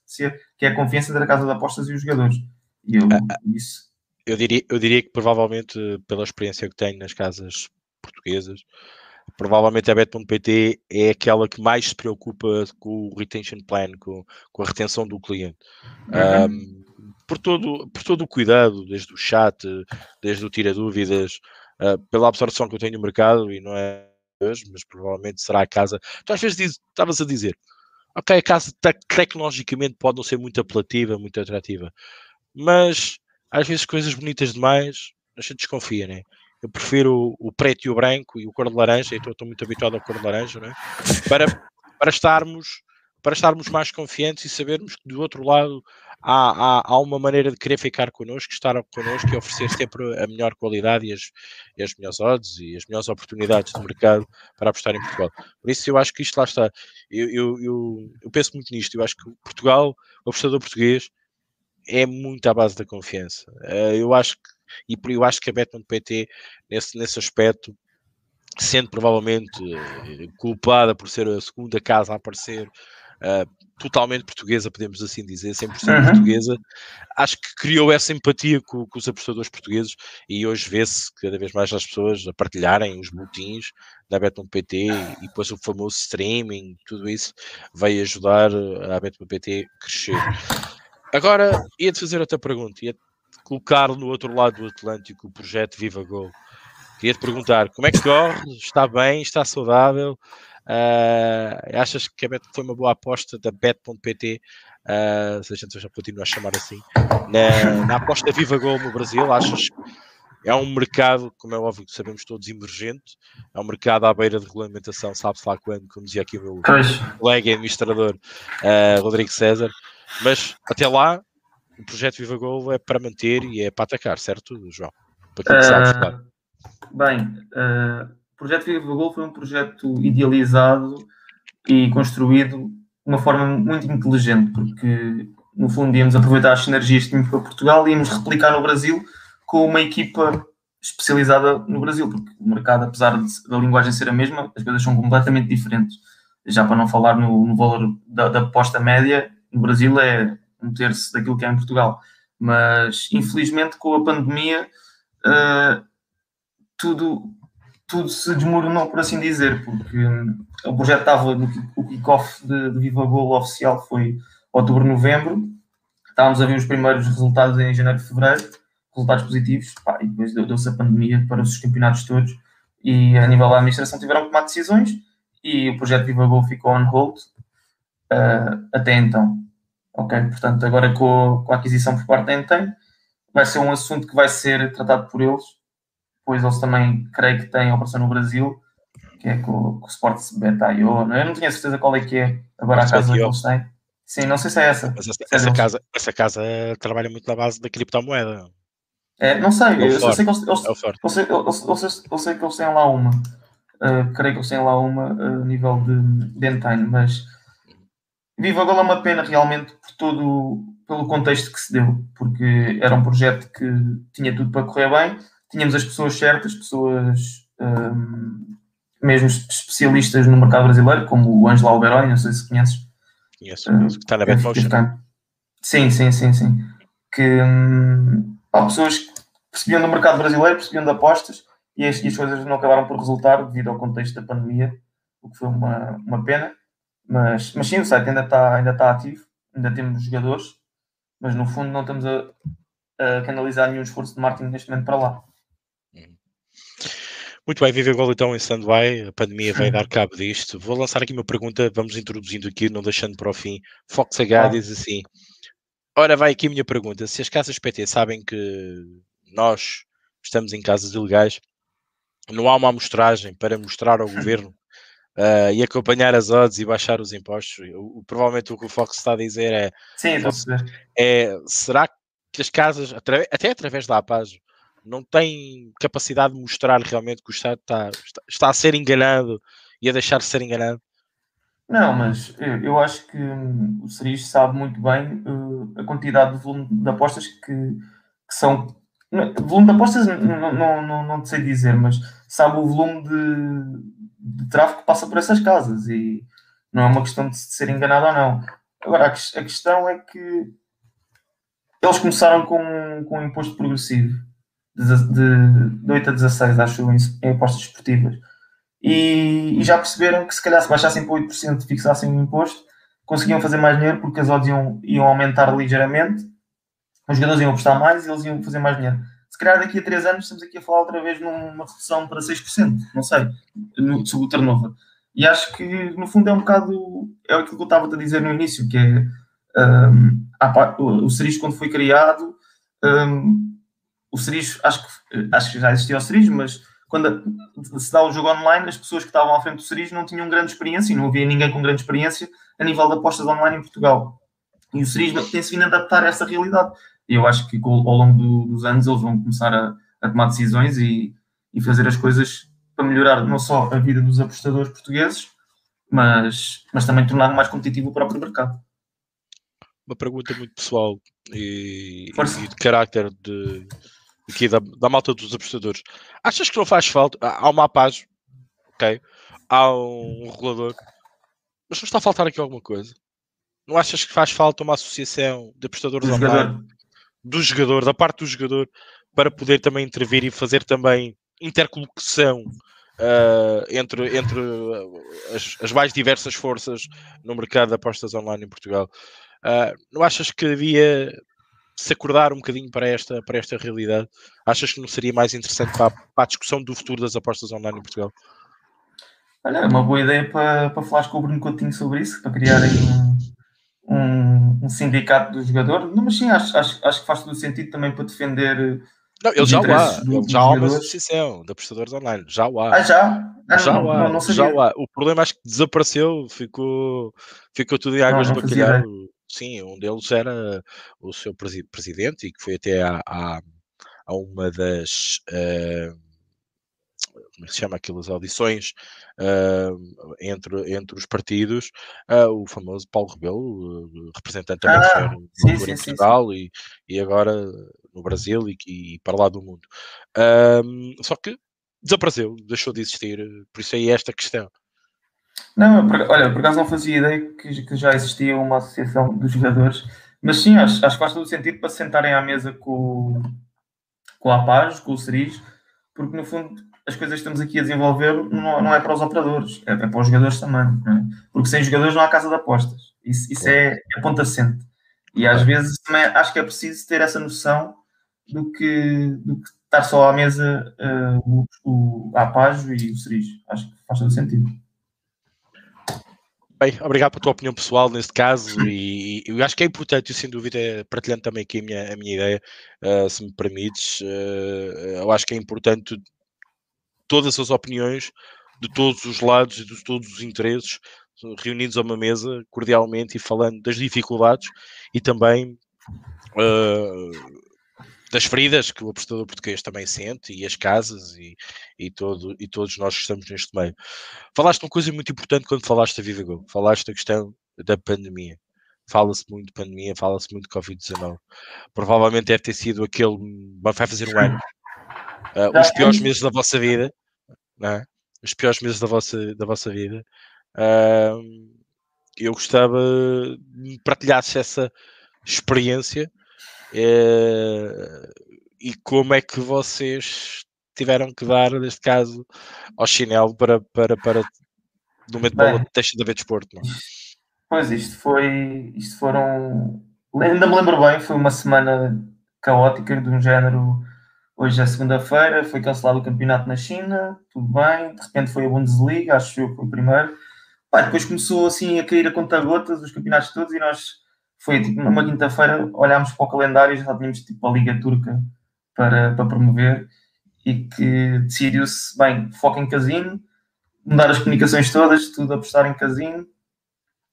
que é a confiança entre a casa de apostas e os jogadores. E eu, ah, isso. Eu diria, eu diria que provavelmente, pela experiência que tenho nas casas portuguesas, provavelmente a Bet.pt é aquela que mais se preocupa com o retention plan, com, com a retenção do cliente. Uhum. Um, por, todo, por todo o cuidado, desde o chat, desde o tira dúvidas, uh, pela absorção que eu tenho no mercado, e não é mas provavelmente será a casa. Tu às vezes estavas a dizer, ok, a casa te tecnologicamente pode não ser muito apelativa, muito atrativa, mas às vezes coisas bonitas demais, a gente desconfia, né? Eu prefiro o, preto e o branco e o cor de laranja, então estou muito habituado ao cor de laranja, né? Para, para estarmos para estarmos mais confiantes e sabermos que do outro lado há, há, há, uma maneira de querer ficar connosco, estar connosco e oferecer sempre a melhor qualidade e as, e as melhores odds e as melhores oportunidades de mercado para apostar em Portugal. Por isso eu acho que isto lá está. Eu, eu, eu, eu penso muito nisto. Eu acho que Portugal, o apostador português, é muito à base da confiança. Eh, eu acho que, e eu acho que a Betman.pt nesse, nesse aspecto sendo provavelmente eh, culpada por ser a segunda casa a aparecer uh, totalmente portuguesa, podemos assim dizer, 100% uhum. portuguesa, acho que criou essa empatia com, com os apostadores portugues e hoje vê-se cada vez mais as pessoas a partilharem os boletins da Beton.pt e depois o famoso streaming, tudo isso veio ajudar a Beton.pt a crescer. Agora, ia-te fazer outra pergunta, ia-te colocar no outro lado do Atlântico o projeto Viva Gol. Queria-te perguntar como é que corre? Está bem? Está saudável? Uh, achas que a Bet foi uma boa aposta da Bet.pt? Uh, ah, se a gente já continua a chamar assim, na, na aposta Viva Gol no Brasil, achas que é um mercado, como é óbvio que sabemos todos, emergente, é um mercado à beira de regulamentação, sabe-se lá quando, como dizia aqui o meu pois. colega e administrador uh, Rodrigo César, mas até lá o projeto Viva Gol é para manter e é para atacar, certo, João? Para quem uh, sabes, claro. Bem, uh, projeto Viva Gol foi um projeto idealizado e construído de uma forma muito inteligente, porque no fundo íamos aproveitar as sinergias que tínhamos para Portugal e íamos replicar no Brasil com uma equipa especializada no Brasil, porque o mercado, apesar de, da linguagem ser a mesma, as coisas são completamente diferentes. Já para não falar no, no valor da, da aposta média, no Brasil é um terço daquilo que é em Portugal. Mas, infelizmente, com a pandemia, uh, tudo tudo se desmoronou, por assim dizer, porque o projeto estava no o kick-off de, de Viva Gol oficial foi outubro, novembro. Estávamos a ver os primeiros resultados em janeiro e fevereiro, resultados positivos, pá, e depois deu-se a pandemia para os campeonatos todos. E a nível da administração tiveram que tomar decisões e o projeto Viva Gol ficou on hold uh, até então. Ok, portanto, agora com com a aquisição por parte da Entem, vai ser um assunto que vai ser tratado por eles depois eles também, creio que têm operação no Brasil, que é com, com o Sports Beta.io. É? Eu não tinha certeza qual é que é agora a casa que eles têm. Sim, não sei se é essa. Mas essa, é essa casa, essa casa trabalha muito na base da criptomoeda. É, não sei, é eu, eu, sei que eles, eles, é eu, sei, eu, eu, sei, eu sei que eles têm lá uma. Uh, creio que eles têm lá uma uh, a nível de, de mas Viva Gol é uma pena realmente por todo pelo contexto que se deu, porque era um projeto que tinha tudo para correr bem, tínhamos as pessoas certas, pessoas um, mesmo especialistas no mercado brasileiro, como o Ângelo Alberoni, não sei se conheces. Conheço, uh, que está na Betmotion. Sim, sim, sim, sim. Que hum, há pessoas que percebiam do mercado brasileiro, percebiam de apostas e as, e as, coisas não acabaram por resultar devido ao contexto da pandemia, o que foi uma, uma pena. Mas, mas sim, o site ainda está, ainda está ativo, ainda temos jogadores, mas no fundo não estamos a, a canalizar nenhum esforço de marketing neste momento para lá. Muito bem, Viva Gol então em stand-by, a pandemia vai dar cabo disto. Vou lançar aqui uma pergunta, vamos introduzindo aqui, não deixando para o fim. Fox H diz assim: Ora, vai aqui a minha pergunta: se as casas PT sabem que nós estamos em casas ilegais, não há uma amostragem para mostrar ao governo uh, e acompanhar as odds e baixar os impostos? O, o, provavelmente o que o Fox está a dizer é: Sim, é será que as casas, até através da APAGO, não tem capacidade de mostrar realmente que o Estado está, está, está a ser enganado e a deixar de ser enganado? Não, mas eu acho que hum, o Seris sabe muito bem uh, a quantidade de volume de apostas que, que são. Não, volume de apostas não, não, não, não sei dizer, mas sabe o volume de, de tráfego que passa por essas casas e não é uma questão de ser enganado ou não. Agora, a, a questão é que eles começaram com, com um imposto progressivo de, de 8 a 16, acho em, em apostas esportivas. E, e, já perceberam que se calhar se baixassem para 8% e fixassem o imposto, conseguiam fazer mais dinheiro porque as odds iam, iam aumentar ligeiramente, os jogadores iam apostar mais e eles iam fazer mais dinheiro. Se calhar daqui a 3 anos estamos aqui a falar outra vez numa redução para 6%, não sei, no, sobre o turnover. E acho que, no fundo, é um bocado. É aquilo que eu estava a dizer no início, que é. Um, o, o Ceris, quando foi criado, um, o Ceris, acho que, acho que já existia o Ceris, mas quando se dá o jogo online, as pessoas que estavam à frente do Ceris não tinham grande experiência e não havia ninguém com grande experiência a nível de apostas online em Portugal. E o Ceris tem-se vindo a adaptar a essa realidade. E eu acho que ao longo do, dos anos eles vão começar a, a tomar decisões e, e fazer as coisas para melhorar não só a vida dos apostadores portugueses, mas, mas também tornar mais competitivo o próprio mercado. Uma pergunta muito pessoal e, e de carácter de, aqui da, da malta dos apostadores. Achas que não faz falta? Há uma paz, ok? Há um regulador, mas não está a faltar aqui alguma coisa? Não achas que faz falta uma associação de apostadores do online jogador. do jogador, da parte do jogador, para poder também intervir e fazer também intercolocação uh, entre, entre as, as, mais diversas forças no mercado de apostas online em Portugal? Uh, não achas que havia se acordar um bocadinho para esta, para esta realidade? Achas que não seria mais interessante para, para a discussão do futuro das apostas online em Portugal? Olha, é uma boa ideia para, para falar com o Bruno Coutinho sobre isso, para criar aí um, um, um sindicato do jogador. Não, mas sim, acho, acho, acho que faz todo o sentido também para defender. Não, ele já o há, do, já há uma associação de apostadores online, já o há. Ah, já? Ah, já não, há, não, não já o há. O problema acho que desapareceu, ficou, ficou tudo em águas de bacalhau. Sim, um deles era o seu presidente e que foi até a, a, a uma das. Uh, como é se chama aquelas audições uh, entre, entre os partidos, uh, o famoso Paulo Rebelo, uh, representante também ah, no sim, em Portugal sim, sim. E, e agora no Brasil e, e para lá do mundo. só que desapareceu, deixou de existir, por isso aí é esta questão. Não, por, olha, por acaso não fazia ideia que, que, já existia uma associação dos jogadores, mas sim, acho, acho que faz todo o sentido para se sentarem à mesa com, com a Paz, com o Ceris, porque no fundo as coisas que estamos aqui a desenvolver não, não é para os operadores, é, para os jogadores também, é? porque sem jogadores não há casa de apostas, isso, isso é, é ponto assente. E às vezes também acho que é preciso ter essa noção do que, do que estar só à mesa uh, o, o Apage e o Ceris. Acho que faz todo sentido. Bem, obrigado pela tua opinião pessoal neste caso e, e eu acho que é importante, eu sem dúvida, partilhando também aqui a minha, a minha ideia, uh, se me permites, uh, eu acho que é importante todas as opiniões de todos os lados e de todos os interesses reunidos a uma mesa cordialmente e falando das dificuldades e também uh, das feridas que o apostador português também sente e as casas e, e, todo, e todos nós que estamos neste meio. Falaste uma coisa muito importante quando falaste da Viva Go, falaste da questão da pandemia. Fala-se muito de pandemia, fala-se muito de Covid-19. Provavelmente deve ter sido aquele. Vai fazer um ano. Uh, os piores meses da vossa vida, é? os piores meses da vossa, da vossa vida. Uh, eu gostava de partilhasse essa experiência e como é que vocês tiveram que dar, neste caso, ao chinelo para, para, para no momento de bola deixa de haver desporto, não? É? Pois, isto foi, isto foram, ainda me lembro bem, foi uma semana caótica de um género, hoje é segunda-feira, foi cancelado o campeonato na China, tudo bem, de repente foi a Bundesliga, acho eu que foi o primeiro, Pá, depois começou assim a cair a conta-gotas, os campeonatos todos, e nós foi tipo numa quinta-feira, olhámos para o calendário e já tínhamos tipo a Liga Turca para, para promover e que decidiu-se, bem, foco em casino, mudar as comunicações todas, tudo a apostar em casino,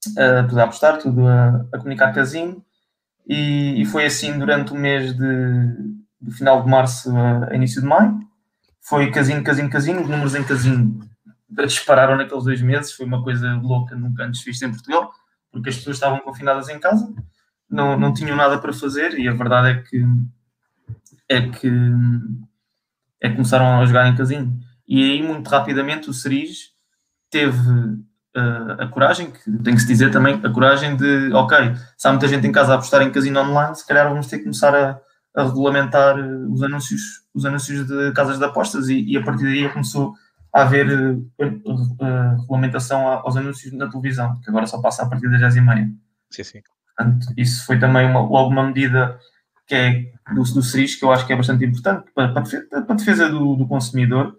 uh, tudo a apostar, tudo a, a comunicar casino, e, e, foi assim durante o mês de, de final de março a, a, início de maio. Foi casino, casino, casino, os números em casino dispararam naqueles dois meses, foi uma coisa louca, nunca antes vista em Portugal porque as pessoas estavam confinadas em casa, não, não tinham nada para fazer e a verdade é que é que, é que começaram a jogar em casino. E aí, muito rapidamente, o Cerise teve uh, a coragem, que tem que se dizer também, a coragem de, ok, se há muita gente em casa a apostar em casino online, se calhar vamos ter que começar a, a regulamentar os anúncios, os anúncios de casas de apostas e, e a partir daí começou haver uh, uh, regulamentação aos anúncios na televisão, que agora só passa a partir das 10 e meia. Sim, sim. Portanto, isso foi também uma, logo uma medida que é do, do que eu acho que é bastante importante para, para a defesa do, do consumidor.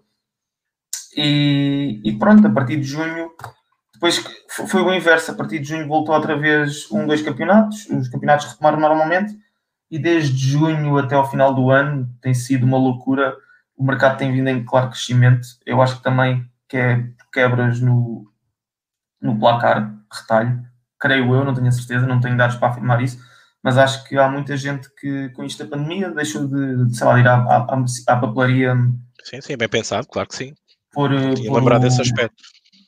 E, e, pronto, a partir de junho, depois foi o inverso, a partir de junho voltou outra vez um, dois campeonatos, os campeonatos retomaram normalmente, e desde junho até ao final do ano tem sido uma loucura. O mercado tem vindo em claro crescimento. Eu acho que também que é quebras no, no placar, retalho, creio eu, não tenho a certeza, não tenho dados para afirmar isso, mas acho que há muita gente que, com isto da pandemia, deixou de, de sei lá, de ir à, à, à papelaria. Sim, sim, bem pensado, claro que sim. Por, por lembrar desse aspecto.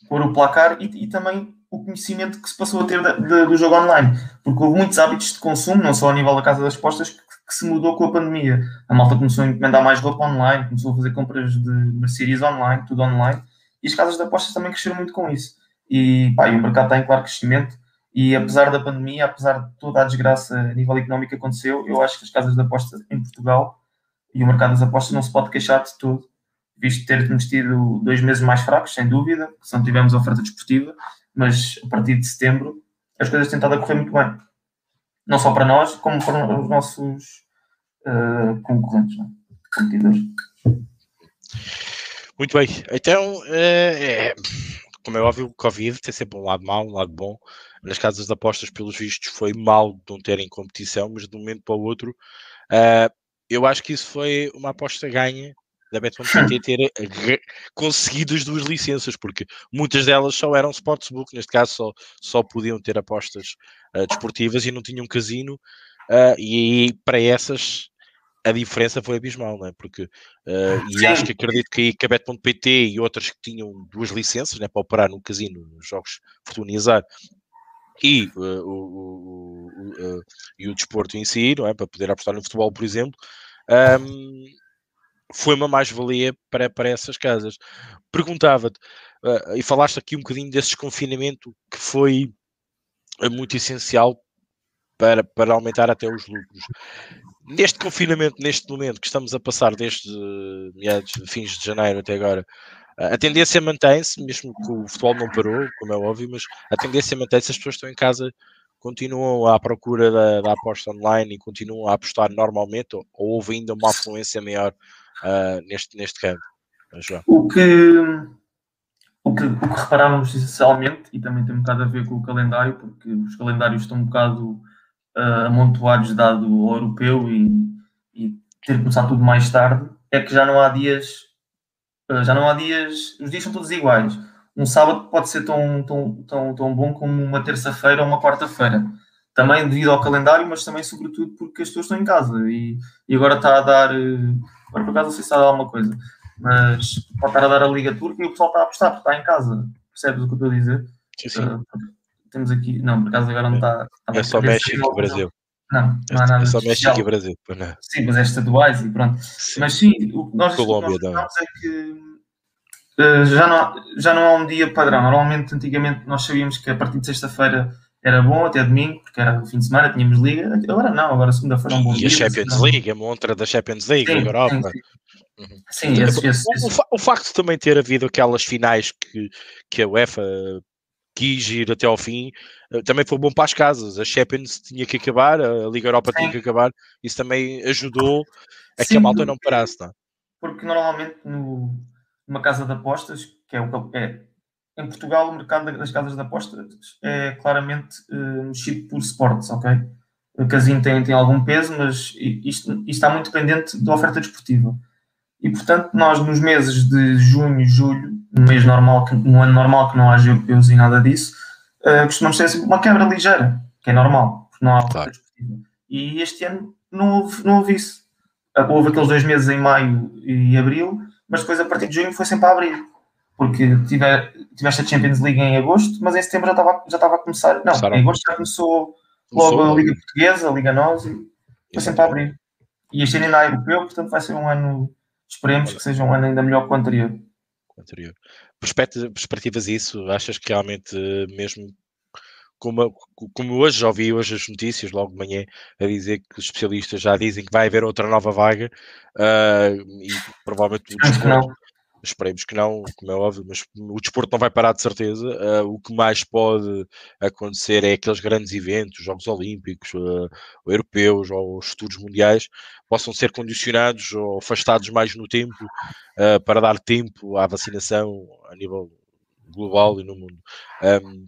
Por o placar e, e, também o conhecimento que se passou a ter de, de, do jogo online, porque houve muitos hábitos de consumo, não só a nível da casa das postas, que, que se mudou com a pandemia. A malta começou a encomendar mais roupa online, começou a fazer compras de mercearias online, tudo online, e as casas de apostas também cresceram muito com isso. E, pá, e o mercado está em claro crescimento e apesar da pandemia, apesar de toda a desgraça a nível económico que aconteceu, eu acho que as casas de apostas em Portugal e o mercado das apostas não se pode queixar de tudo, visto termos tido dois meses mais fracos, sem dúvida, se não tivemos oferta desportiva, mas a partir de setembro as coisas têm estado a correr muito bem. Não só para nós, como para os nossos uh, concorrentes, não? É? competidores. Muito bem, então, é, é, como é óbvio, o Covid tem sempre um lado mau, um lado bom nas casas de apostas, pelos vistos, foi mal de não terem competição, mas de um momento para o outro, uh, eu acho que isso foi uma aposta ganha da Bet.pt ter conseguido as duas licenças, porque muitas delas só eram sportsbook, neste caso só, só podiam ter apostas uh, desportivas e não tinham casino, uh, e para essas a diferença foi abismal, não é? Porque, uh, e acho que acredito que, que a Bet.pt e outras que tinham duas licenças né, para operar no casino, nos jogos Fortunizar, e, uh, o, o, o, e o desporto em si, não é? para poder apostar no futebol, por exemplo, um, foi uma mais-valia para, para essas casas. Perguntava-te, uh, e falaste aqui um bocadinho desse desconfinamento que foi muito essencial para, para aumentar até os lucros. Neste confinamento, neste momento que estamos a passar desde meados, fins de janeiro até agora, a tendência mantém-se, mesmo que o futebol não parou, como é óbvio, mas a tendência mantém-se, as pessoas estão em casa, continuam à procura da, da aposta online e continuam a apostar normalmente, ou, ou houve ainda uma afluência maior uh, neste, neste campo? O que, o, que, o que reparámos essencialmente, e também tem um bocado a ver com o calendário, porque os calendários estão um bocado uh, amontoados dado ao europeu e, e ter começado tudo mais tarde, é que já não há dias ah, já não há dias, os dias são todos iguais. Um sábado pode ser tão, tão, tão, tão bom como uma terça-feira ou uma quarta-feira. Também devido ao calendário, mas também, sobretudo, porque as pessoas estão em casa e, e agora está a dar. Agora, por acaso, não sei se está a dar alguma coisa, mas pode estar a dar a Liga Turca e o pessoal está a apostar porque está em casa. Percebes o que eu estou a dizer? Sim, sim. Uh, temos aqui. Não, por acaso, agora não está. é só México e Brasil. Não, não há nada. É só México e Brasil. Não. Sim, mas é estaduais e pronto. Sim. Mas sim, o que nós, Colômbia, nós é que uh, já, não, já não há um dia padrão. Normalmente, antigamente, nós sabíamos que a partir de sexta-feira era bom até domingo, porque era o fim de semana, tínhamos liga. Agora não, agora segunda-feira é um bom e dia. E a Champions League, a montra da Champions League, sim, Europa. Sim, sim. Uhum. sim esse, esse, esse. O, o, facto de também ter havido aquelas finais que, que a UEFA quis ir até ao fim, eh, também foi bom para as casas. A Champions tinha que acabar, a Liga Europa tinha que acabar, isso também ajudou a que a malta não parasse. Não? É? Porque normalmente no, numa casa de apostas, que é o que é, em Portugal o mercado das casas de apostas é claramente uh, mexido por sports, ok? O casino tem, tem algum peso, mas isto, isto está muito dependente da oferta desportiva. E portanto, nós nos meses de junho e julho no mês normal, no ano normal que não haja europeus e nada disso, uh, costumamos ter uma quebra ligeira, que é normal, porque não há claro. E este ano não houve, não houve isso. Houve aqueles dois meses em maio e abril, mas depois a partir de junho foi sempre a abril. Porque tiver, tiveste a Champions League em agosto, mas em setembro já estava, já estava a começar. Não, Começaram. em agosto já começou logo começou, a Liga Portuguesa, a Liga Nós, e foi sempre a abrir. E este ano ainda há europeu, portanto vai ser um ano, esperemos que seja um ano ainda melhor que o anterior anterior. Perspectivas isso? Achas que realmente mesmo como, como hoje já ouvi hoje as notícias, logo de manhã, a dizer que os especialistas já dizem que vai haver outra nova vaga uh, e provavelmente o desporto, esperemos que não, como é óbvio, mas o desporto não vai parar de certeza. Uh, o que mais pode acontecer é aqueles grandes eventos, Jogos Olímpicos, uh, europeus ou os futuros mundiais, possam ser condicionados ou afastados mais no tempo uh, para dar tempo à vacinação a nível global e no mundo. Um,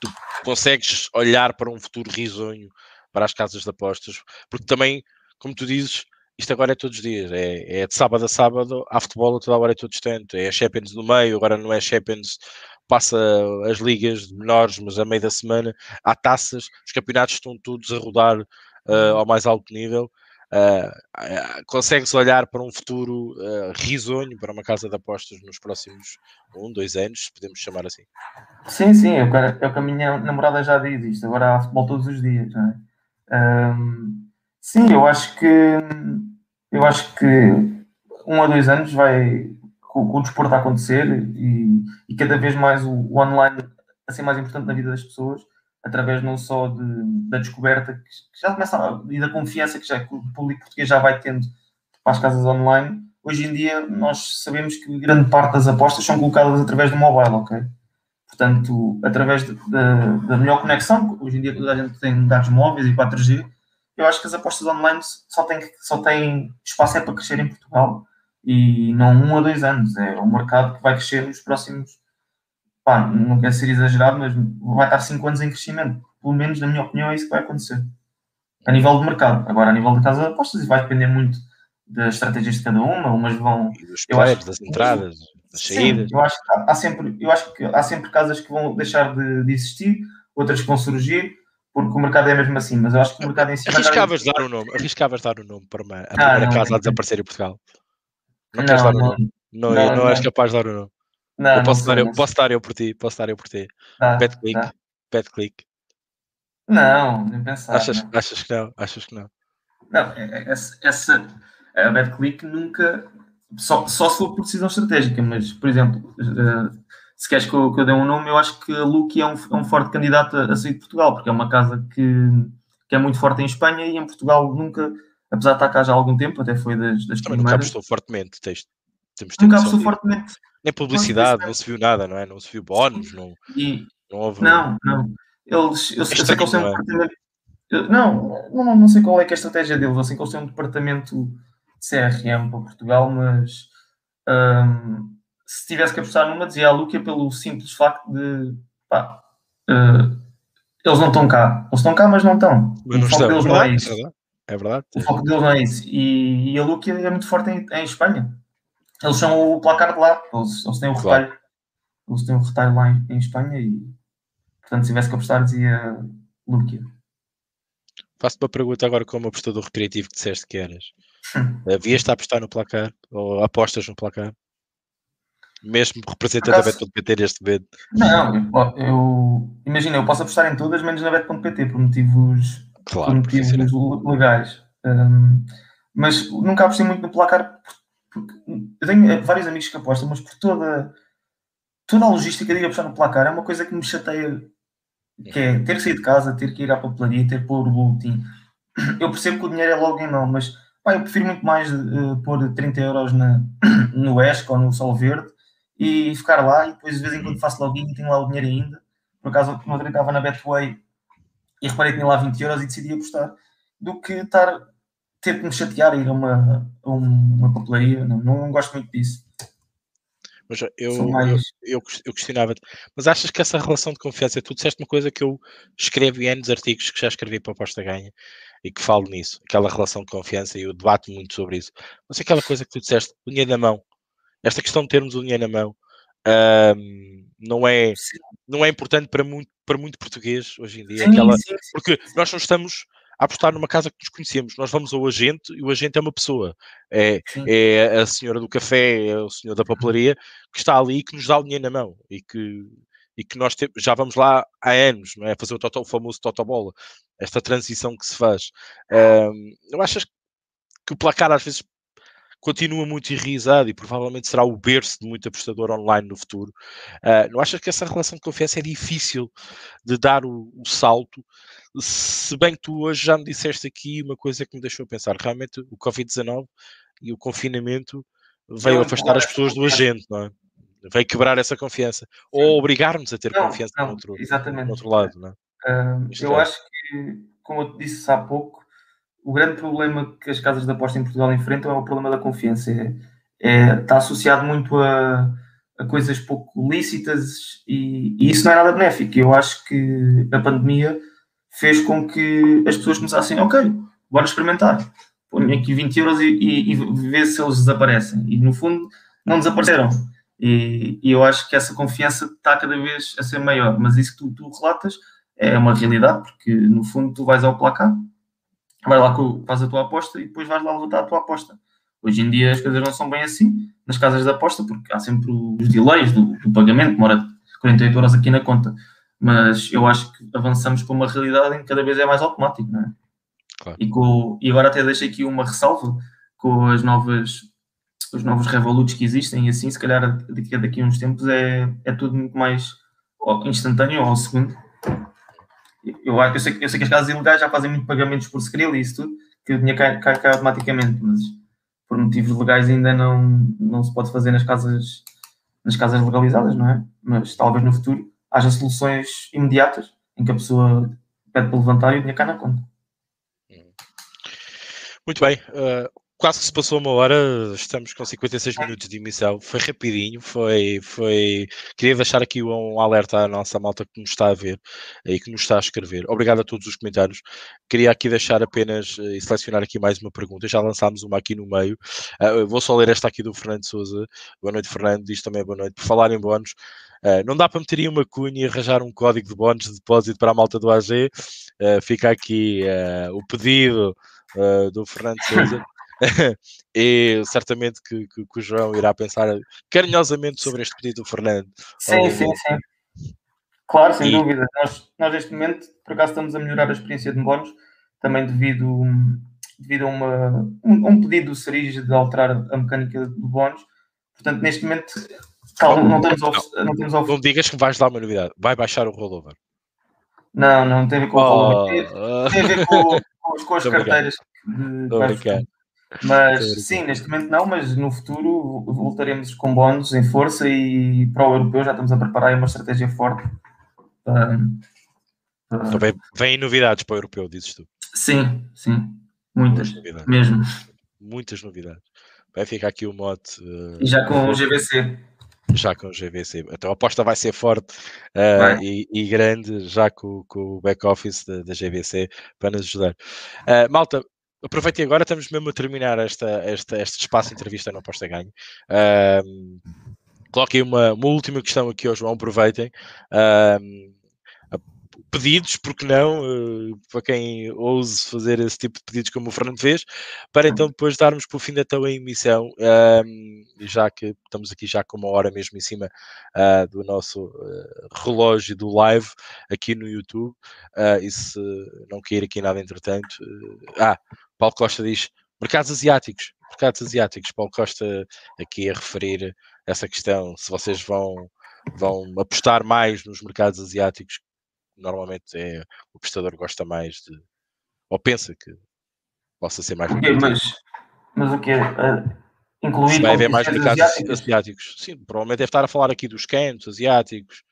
tu consegues olhar para um futuro risonho para as casas de apostas, porque também, como tu dizes, isto agora é todos os dias, é, é de sábado a sábado, há futebol a toda hora é todo distante, é Champions no meio, agora não é Champions, passa as ligas menores, mas a meio da semana, há taças, os campeonatos estão todos a rodar uh, ao mais alto nível, uh, consegues olhar para um futuro uh, risonho para uma casa de apostas nos próximos um, dois anos, podemos chamar assim. Sim, sim, é o que, é o que a minha namorada já diz isto, agora há futebol todos os dias, não é? Um, sim, eu acho que eu acho que um a dois anos vai com o desporto a acontecer e, e, cada vez mais o, o, online a ser mais importante na vida das pessoas, através não só de, da descoberta que, que já começa a, e da confiança que, já, que o público português já vai tendo para as casas online. Hoje em dia nós sabemos que grande parte das apostas são colocadas através do mobile, ok? Portanto, através da melhor conexão, hoje em dia toda a gente tem dados móveis e 4G, eu acho que as apostas online só têm, só têm espaço é para crescer em Portugal e não um a dois anos. É um mercado que vai crescer nos próximos. Pá, não quero ser exagerado, mas vai estar cinco anos em crescimento. Pelo menos, na minha opinião, é isso que vai acontecer. A nível de mercado. Agora, a nível de casa de apostas, vai depender muito das estratégias de cada uma. Umas vão. E dos players, das entradas, das saídas. eu acho que há sempre, eu acho que há sempre casas que vão deixar de, de existir, outras que vão surgir porque o mercado é mesmo assim, mas eu acho que o mercado em si. Arriscavas dar o nome, arriscavas dar o nome para uma, a ah, primeira não, casa não, a desaparecer em Portugal. Não, não queres dar o nome? Não, não, não, és capaz de dar o nome. Não, eu posso, dar, eu, posso dar eu por ti, posso dar eu por ti. Tá, bad click, tá. bad click. Não, nem pensar. Achas, achas que não? Achas que não? Não, é, é, essa, essa a bad click nunca. Só, só se for por decisão estratégica, mas, por exemplo, uh, se queres que eu, que eu dê um nome, eu acho que a Luki é um, é um forte candidato a, a, sair de Portugal, porque é uma casa que, que é muito forte em Espanha e em Portugal nunca, apesar de estar cá já há algum tempo, até foi das, das Também primeiras. Nunca apostou fortemente, tens, temos nunca apostou fortemente. Nem publicidade, não se viu nada, não é? Não se viu bónus, não, e, não houve. Não, não. Eles, eu, sei que eles têm um departamento. Não, não, não sei qual é, é a estratégia deles. Eu sei que eles têm um departamento de CRM para Portugal, mas. Um, se tivesse que apostar numa, dizia a Luca pelo simples facto de pá, uh, eles não estão cá. Eles estão cá, mas não estão. Mas o foco deles não é isso. É verdade. O foco deles não é isso. E, e a Luca é muito forte em, em, Espanha. Eles são o placar de lá. Eles, eles têm o claro. retalho. Eles têm o retalho lá em, em, Espanha e portanto, se tivesse que apostar, dizia Luca. Faço-te uma pergunta agora como apostador recreativo que disseste que eras. Havias-te a apostar no placar? Ou apostas no placar? Mesmo representando acaso, a Bet.pt neste momento? Não, eu, imagina, eu posso apostar em todas, menos na Bet.pt, por motivos, claro, por motivos legais. Um, mas nunca apostei muito no placar, porque eu tenho vários amigos que apostam, mas por toda, toda a logística de apostar no placar é uma coisa que me chateia, que é ter que sair de casa, ter que ir à papelaria, ter que pôr o boletim. Eu percebo que o dinheiro é logo em mão, mas pá, eu prefiro muito mais uh, pôr 30 euros na, no ESC ou no Sol Verde e ficar lá e depois de vez em quando faço login e tenho lá o dinheiro ainda. Por acaso, no outro estava na Betway e reparei que tinha lá 20 euros e decidi apostar, do que estar ter que me chatear e ir a uma, a uma papelaria. Não, não gosto muito disso. Mas eu, eu, eu, eu questionava-te, mas achas que essa relação de confiança, tu disseste uma coisa que eu escrevo em anos artigos que já escrevi para a Aposta Ganha e que falo nisso, aquela relação de confiança e eu debato muito sobre isso. Mas aquela coisa que tu disseste, o dinheiro na mão, esta questão de termos o dinheiro na mão um, não, é, não é importante para muito, para muito português hoje em dia. Sim, aquela, sim, sim, porque nós não estamos a apostar numa casa que nos conhecemos. Nós vamos ao agente e o agente é uma pessoa. É, é a senhora do café, é o senhor da papelaria que está ali e que nos dá o dinheiro na mão e que, e que nós te, já vamos lá há anos, não é? Fazer o, toto, o famoso totobola, esta transição que se faz. Um, eu acho que o placar às vezes continua muito enraizado e provavelmente será o berço de muito apostador online no futuro. Uh, não achas que essa relação de confiança é difícil de dar o, o, salto? Se bem que tu hoje já me disseste aqui uma coisa que me deixou a pensar, realmente o Covid-19 e o confinamento veio afastar as pessoas do agente, não é? Veio quebrar essa confiança. Ou obrigar-nos a ter não, confiança não, no, outro, exatamente. no outro lado, não é? Uh, eu é. acho que, como eu disse há pouco, o grande problema que as casas de aposta em Portugal enfrentam é o problema da confiança. É, é, está associado muito a, a coisas pouco lícitas e, e, isso não é nada benéfico. Eu acho que a pandemia fez com que as pessoas começassem, ok, bora experimentar. Ponho aqui 20 euros e, e, e ver se eles desaparecem. E no fundo não desapareceram. E, e, eu acho que essa confiança está cada vez a ser maior. Mas isso que tu, tu relatas é uma realidade, porque no fundo tu vais ao placar, vais lá, faz a tua aposta e depois vais lá levantar a tua aposta. Hoje em dia as coisas não são bem assim nas casas de aposta, porque há sempre os delays do, do pagamento, demora 48 horas aqui na conta. Mas eu acho que avançamos para uma realidade em que cada vez é mais automático, não é? Claro. E, com, e agora até deixei aqui uma ressalva com as novas, os novos revolutos que existem, e assim, se calhar daqui, daqui a uns tempos é, é tudo muito mais instantâneo ao segundo. Eu, eu, sei, eu sei que as casas ilegais já fazem muito pagamentos por Skrill e isso tudo, que o dinheiro cai, cai, cai automaticamente, mas por motivos legais ainda não, não se pode fazer nas casas, nas casas legalizadas, não é? Mas talvez no futuro haja soluções imediatas em que a pessoa pede para levantar e o dinheiro cai na conta. Muito bem, uh, quase que se passou uma hora, estamos com 56 minutos de emissão, foi rapidinho, foi, foi, queria deixar aqui um alerta à nossa malta que nos está a ver e que nos está a escrever. Obrigado a todos os comentários. Queria aqui deixar apenas eh, e selecionar aqui mais uma pergunta, já lançámos uma aqui no meio, uh, vou só ler esta aqui do Fernando Souza. Boa noite Fernando, diz também boa noite. Por falar em bónus, uh, não dá para meter aí uma cunha e arranjar um código de bónus de depósito para a malta do AG, uh, fica aqui o pedido do Fernando Souza. E certamente que, que, que, o João irá pensar carinhosamente sobre este pedido do Fernando. Sim, sim, sim. Claro, sem e... dúvida. Nós, nós, neste momento, por acaso, estamos a melhorar a experiência de bónus, também devido, devido a, uma, um, um pedido do Cerise de alterar a mecânica do bónus. Portanto, neste momento, tal, não, temos não, não, temos não digas que vais dar uma novidade. Vai baixar o rollover. Não, não tem a ver com o rollover. Oh. Tem, a ver com, com, com as carteiras. De, mas sim, neste momento não, mas no futuro voltaremos com bónus em força e para o europeu já estamos a preparar uma estratégia forte. Para... Então vem, vem novidades para o europeu, dizes tu? Sim, sim, muitas, novidades. mesmo. Muitas novidades. Vai ficar aqui o mote. Uh, e já com o GVC. Já com o GVC. Então a aposta vai ser forte uh, e, e, grande, já com, com o back-office da, da, GVC para nos ajudar. Uh, malta, aproveitei agora, estamos mesmo a terminar esta, esta, este espaço de entrevista no Aposta Ganho. Um, coloquei uma, uma última questão aqui ao João, aproveitem. Um, pedidos, porque não, uh, para quem ouse fazer esse tipo de pedidos como o Fernando fez, para então depois darmos por fim da tua emissão, um, já que estamos aqui já com uma hora mesmo em cima uh, do nosso uh, relógio do live aqui no YouTube, e se não cair aqui nada entretanto, ah, Paulo Costa diz mercados asiáticos, mercados asiáticos. Paulo Costa aqui a referir essa questão, se vocês vão, vão apostar mais nos mercados asiáticos, normalmente é, o apostador gosta mais de, ou pensa que possa ser mais. Okay, mas, mas o que é? incluir vai haver mais mercados asiáticos? asiáticos? Sim, provavelmente deve estar a falar aqui dos cantos asiáticos,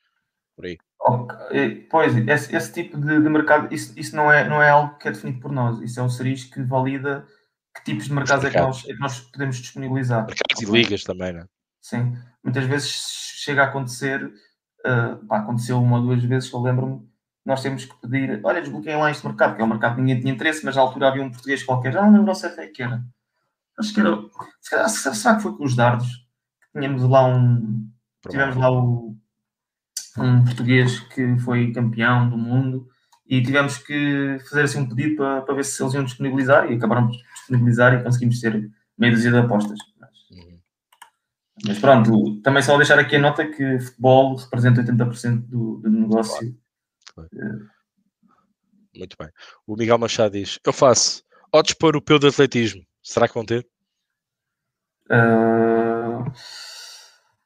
por aí. Okay. Pois, esse, esse tipo de, de, mercado, isso, isso não, é, não é algo que é definido por nós, isso é o CERIS que valida que tipos de mercados, é que, nós, é que nós podemos disponibilizar. Mercados e ligas também, não é? Sim, muitas vezes chega a acontecer, uh, pá, aconteceu uma ou duas vezes eu lembro-me, nós temos que pedir, olha, desbloqueiem lá este mercado, que é um mercado que ninguém tinha interesse, mas na altura havia um português qualquer, já não lembro se até que era. Acho que era, será que foi com os dardos? Tínhamos lá um, tivemos lá o um português que foi campeão do mundo e tivemos que fazer assim um pedido para, para ver se eles iam disponibilizar e acabaram por disponibilizar e conseguimos ter meia dúzia de apostas. Mas, uhum. mas, pronto, também só deixar aqui a nota que futebol representa 80% do, do negócio. É. Muito bem. O Miguel Machado diz: Eu faço odds para o europeu de atletismo. Será que vão ter? Uh,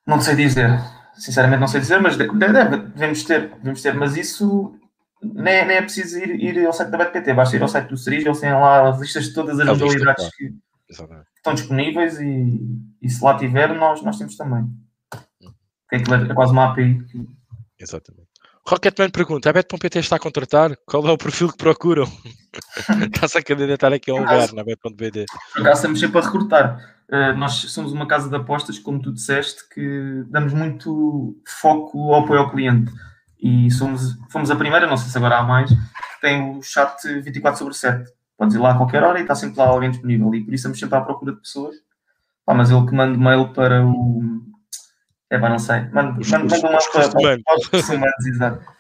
não sei dizer sinceramente não sei dizer, mas deve, devemos ter, devemos ter, mas isso nem, nem é preciso ir, ir ao site da BetPT, basta ir ao site do Cerise, eles têm lá as listas de todas as modalidades que, estão disponíveis e, e se lá tiver, nós, nós temos também. É, é quase uma API. Exatamente. Rocketman pergunta: a Bet.pt está a contratar? Qual é o perfil que procuram? Está-se a candidatar aqui a um lugar na Bet.pt. Cá estamos sempre a recrutar. Uh, nós somos uma casa de apostas, como tu disseste, que damos muito foco ao apoio ao cliente. E somos, fomos a primeira, não sei se agora há mais, que tem o chat 24 sobre 7. Podes ir lá a qualquer hora e está sempre lá alguém disponível. E por isso estamos sempre à procura de pessoas. Mas eu que mando mail para o é pá, não sei. Manda, os, manda, manda os, humanos. exato.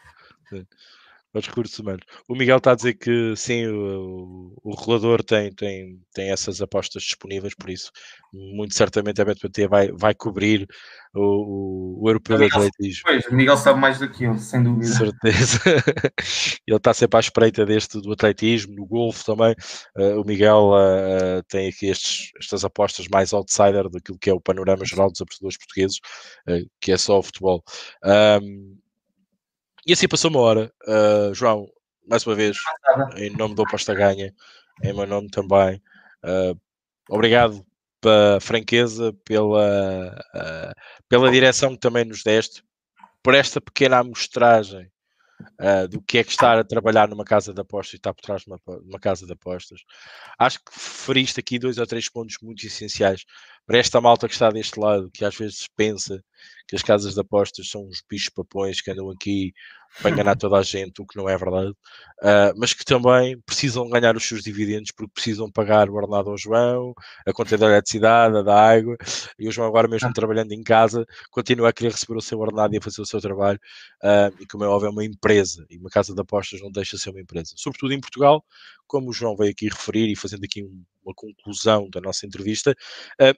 Os recursos humanos. O Miguel está a dizer que sim, o, o regulador tem, tem, tem essas apostas disponíveis, por isso, muito certamente a BetPT vai, vai cobrir o, o, o europeu de atletismo. Pois, o Miguel sabe mais do que eu, sem dúvida. Certeza. Ele está sempre à espreita deste do atletismo, no golfe também. Uh, o Miguel uh, tem aqui estes, estas apostas mais outsider daquilo que é o panorama geral dos apostadores portugueses, uh, que é só o futebol. Um, e assim passou uma hora. João, mais uma vez, em nome do Aposta Ganha, em meu nome também. obrigado pela franqueza, pela, uh, pela direção que também nos deste, por esta pequena amostragem uh, do que é que estar a trabalhar numa casa de apostas e estar por trás de uma, uma, casa de apostas. Acho que referiste aqui dois ou três pontos muito essenciais para esta malta que está deste lado, que às vezes pensa que as casas de apostas são uns bichos papões que andam aqui para enganar toda a gente, o que não é verdade, uh, mas que também precisam ganhar os seus dividendos porque precisam pagar o ordenado ao João, a conta da eletricidade, a da água, e o João agora mesmo ah. trabalhando em casa, continua a querer receber o seu ordenado e a fazer o seu trabalho, uh, e como é óbvio é uma empresa, e uma casa de apostas não deixa de ser uma empresa, sobretudo em Portugal, como o João veio aqui referir e fazendo aqui uma conclusão da nossa entrevista, uh,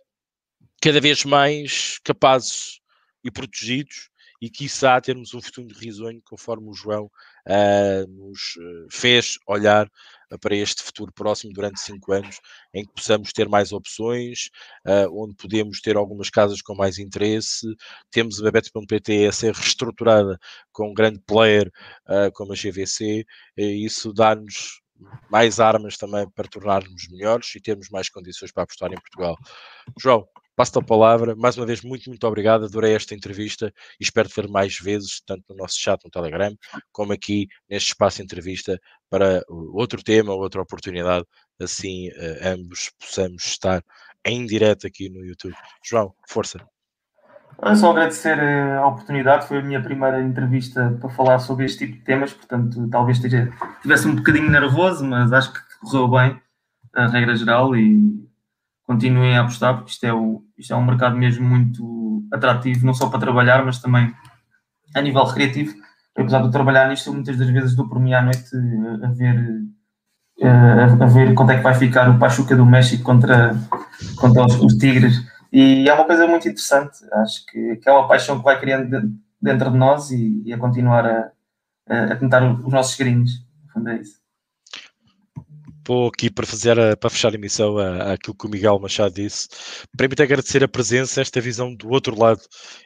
cada vez mais capazes e protegidos e quiçá termos um futuro risonho conforme o João uh, nos uh, fez olhar uh, para este futuro próximo durante cinco anos, em que possamos ter mais opções, onde podemos ter algumas casas com mais interesse, temos a Bet.pt a ser reestruturada com um grande player como a GVC, e isso dá-nos mais armas também para tornarmos melhores e termos mais condições para apostar em Portugal. João, Passo-te a palavra. Mais uma vez, muito, muito obrigado. Adorei esta entrevista e espero ver mais vezes, tanto no nosso chat no Telegram, como aqui neste espaço de entrevista para outro tema, outra oportunidade. Assim, uh, ambos possamos estar em direto aqui no YouTube. João, força. Só agradecer eh, a oportunidade, foi a minha primeira entrevista para falar sobre este tipo de temas, portanto, talvez esteja, tivesse um bocadinho nervoso, mas acho que correu bem a regra geral e continuem a apostar, porque isto é, o, isto é um mercado mesmo muito atrativo, não só para trabalhar, mas também a nível recreativo. Apesar de eu trabalhar nisto, muitas das vezes dou por mim à noite a ver, a, a ver quanto é que vai ficar o Pachuca do México contra, contra os, os, Tigres. E é uma coisa muito interessante, acho que, é uma paixão que vai criando dentro de nós e, e a continuar a, a, tentar os nossos gringos. É isso vou aqui para fazer a, para fechar a emissão a, aquilo que o Miguel Machado disse. Permite agradecer a presença, esta visão do outro lado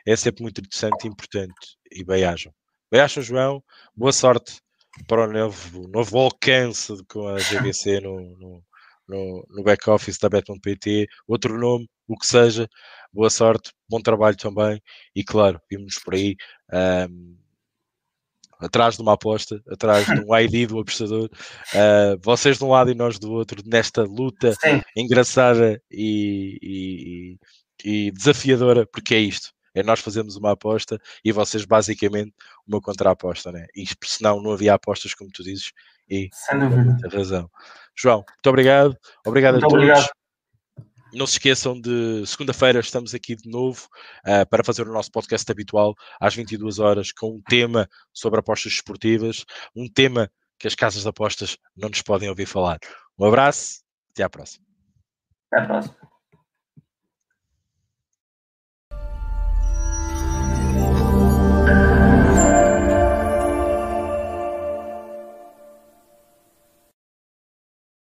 é sempre muito interessante e importante. E bem-ajam. Bem-ajam, João. Boa sorte para o novo, novo alcance com a GBC no, no, no, no back-office da Bet.pt. Outro nome, o que seja. Boa sorte, bom trabalho também. E claro, vimos por aí. Um, atrás de uma aposta, atrás de um ID do apostador, uh, vocês de um lado e nós do outro, nesta luta Sim. engraçada e, e, e, desafiadora, porque é isto. É nós fazemos uma aposta e vocês basicamente uma contra-aposta, né? E senão não havia apostas, como tu dizes, e Sem dúvida. razão. João, muito obrigado. Obrigado muito a todos. Obrigado. Não se esqueçam de segunda-feira estamos aqui de novo uh, para fazer o nosso podcast habitual às 22 horas com um tema sobre apostas esportivas, um tema que as casas de apostas não nos podem ouvir falar. Um abraço, até à próxima. Até à próxima.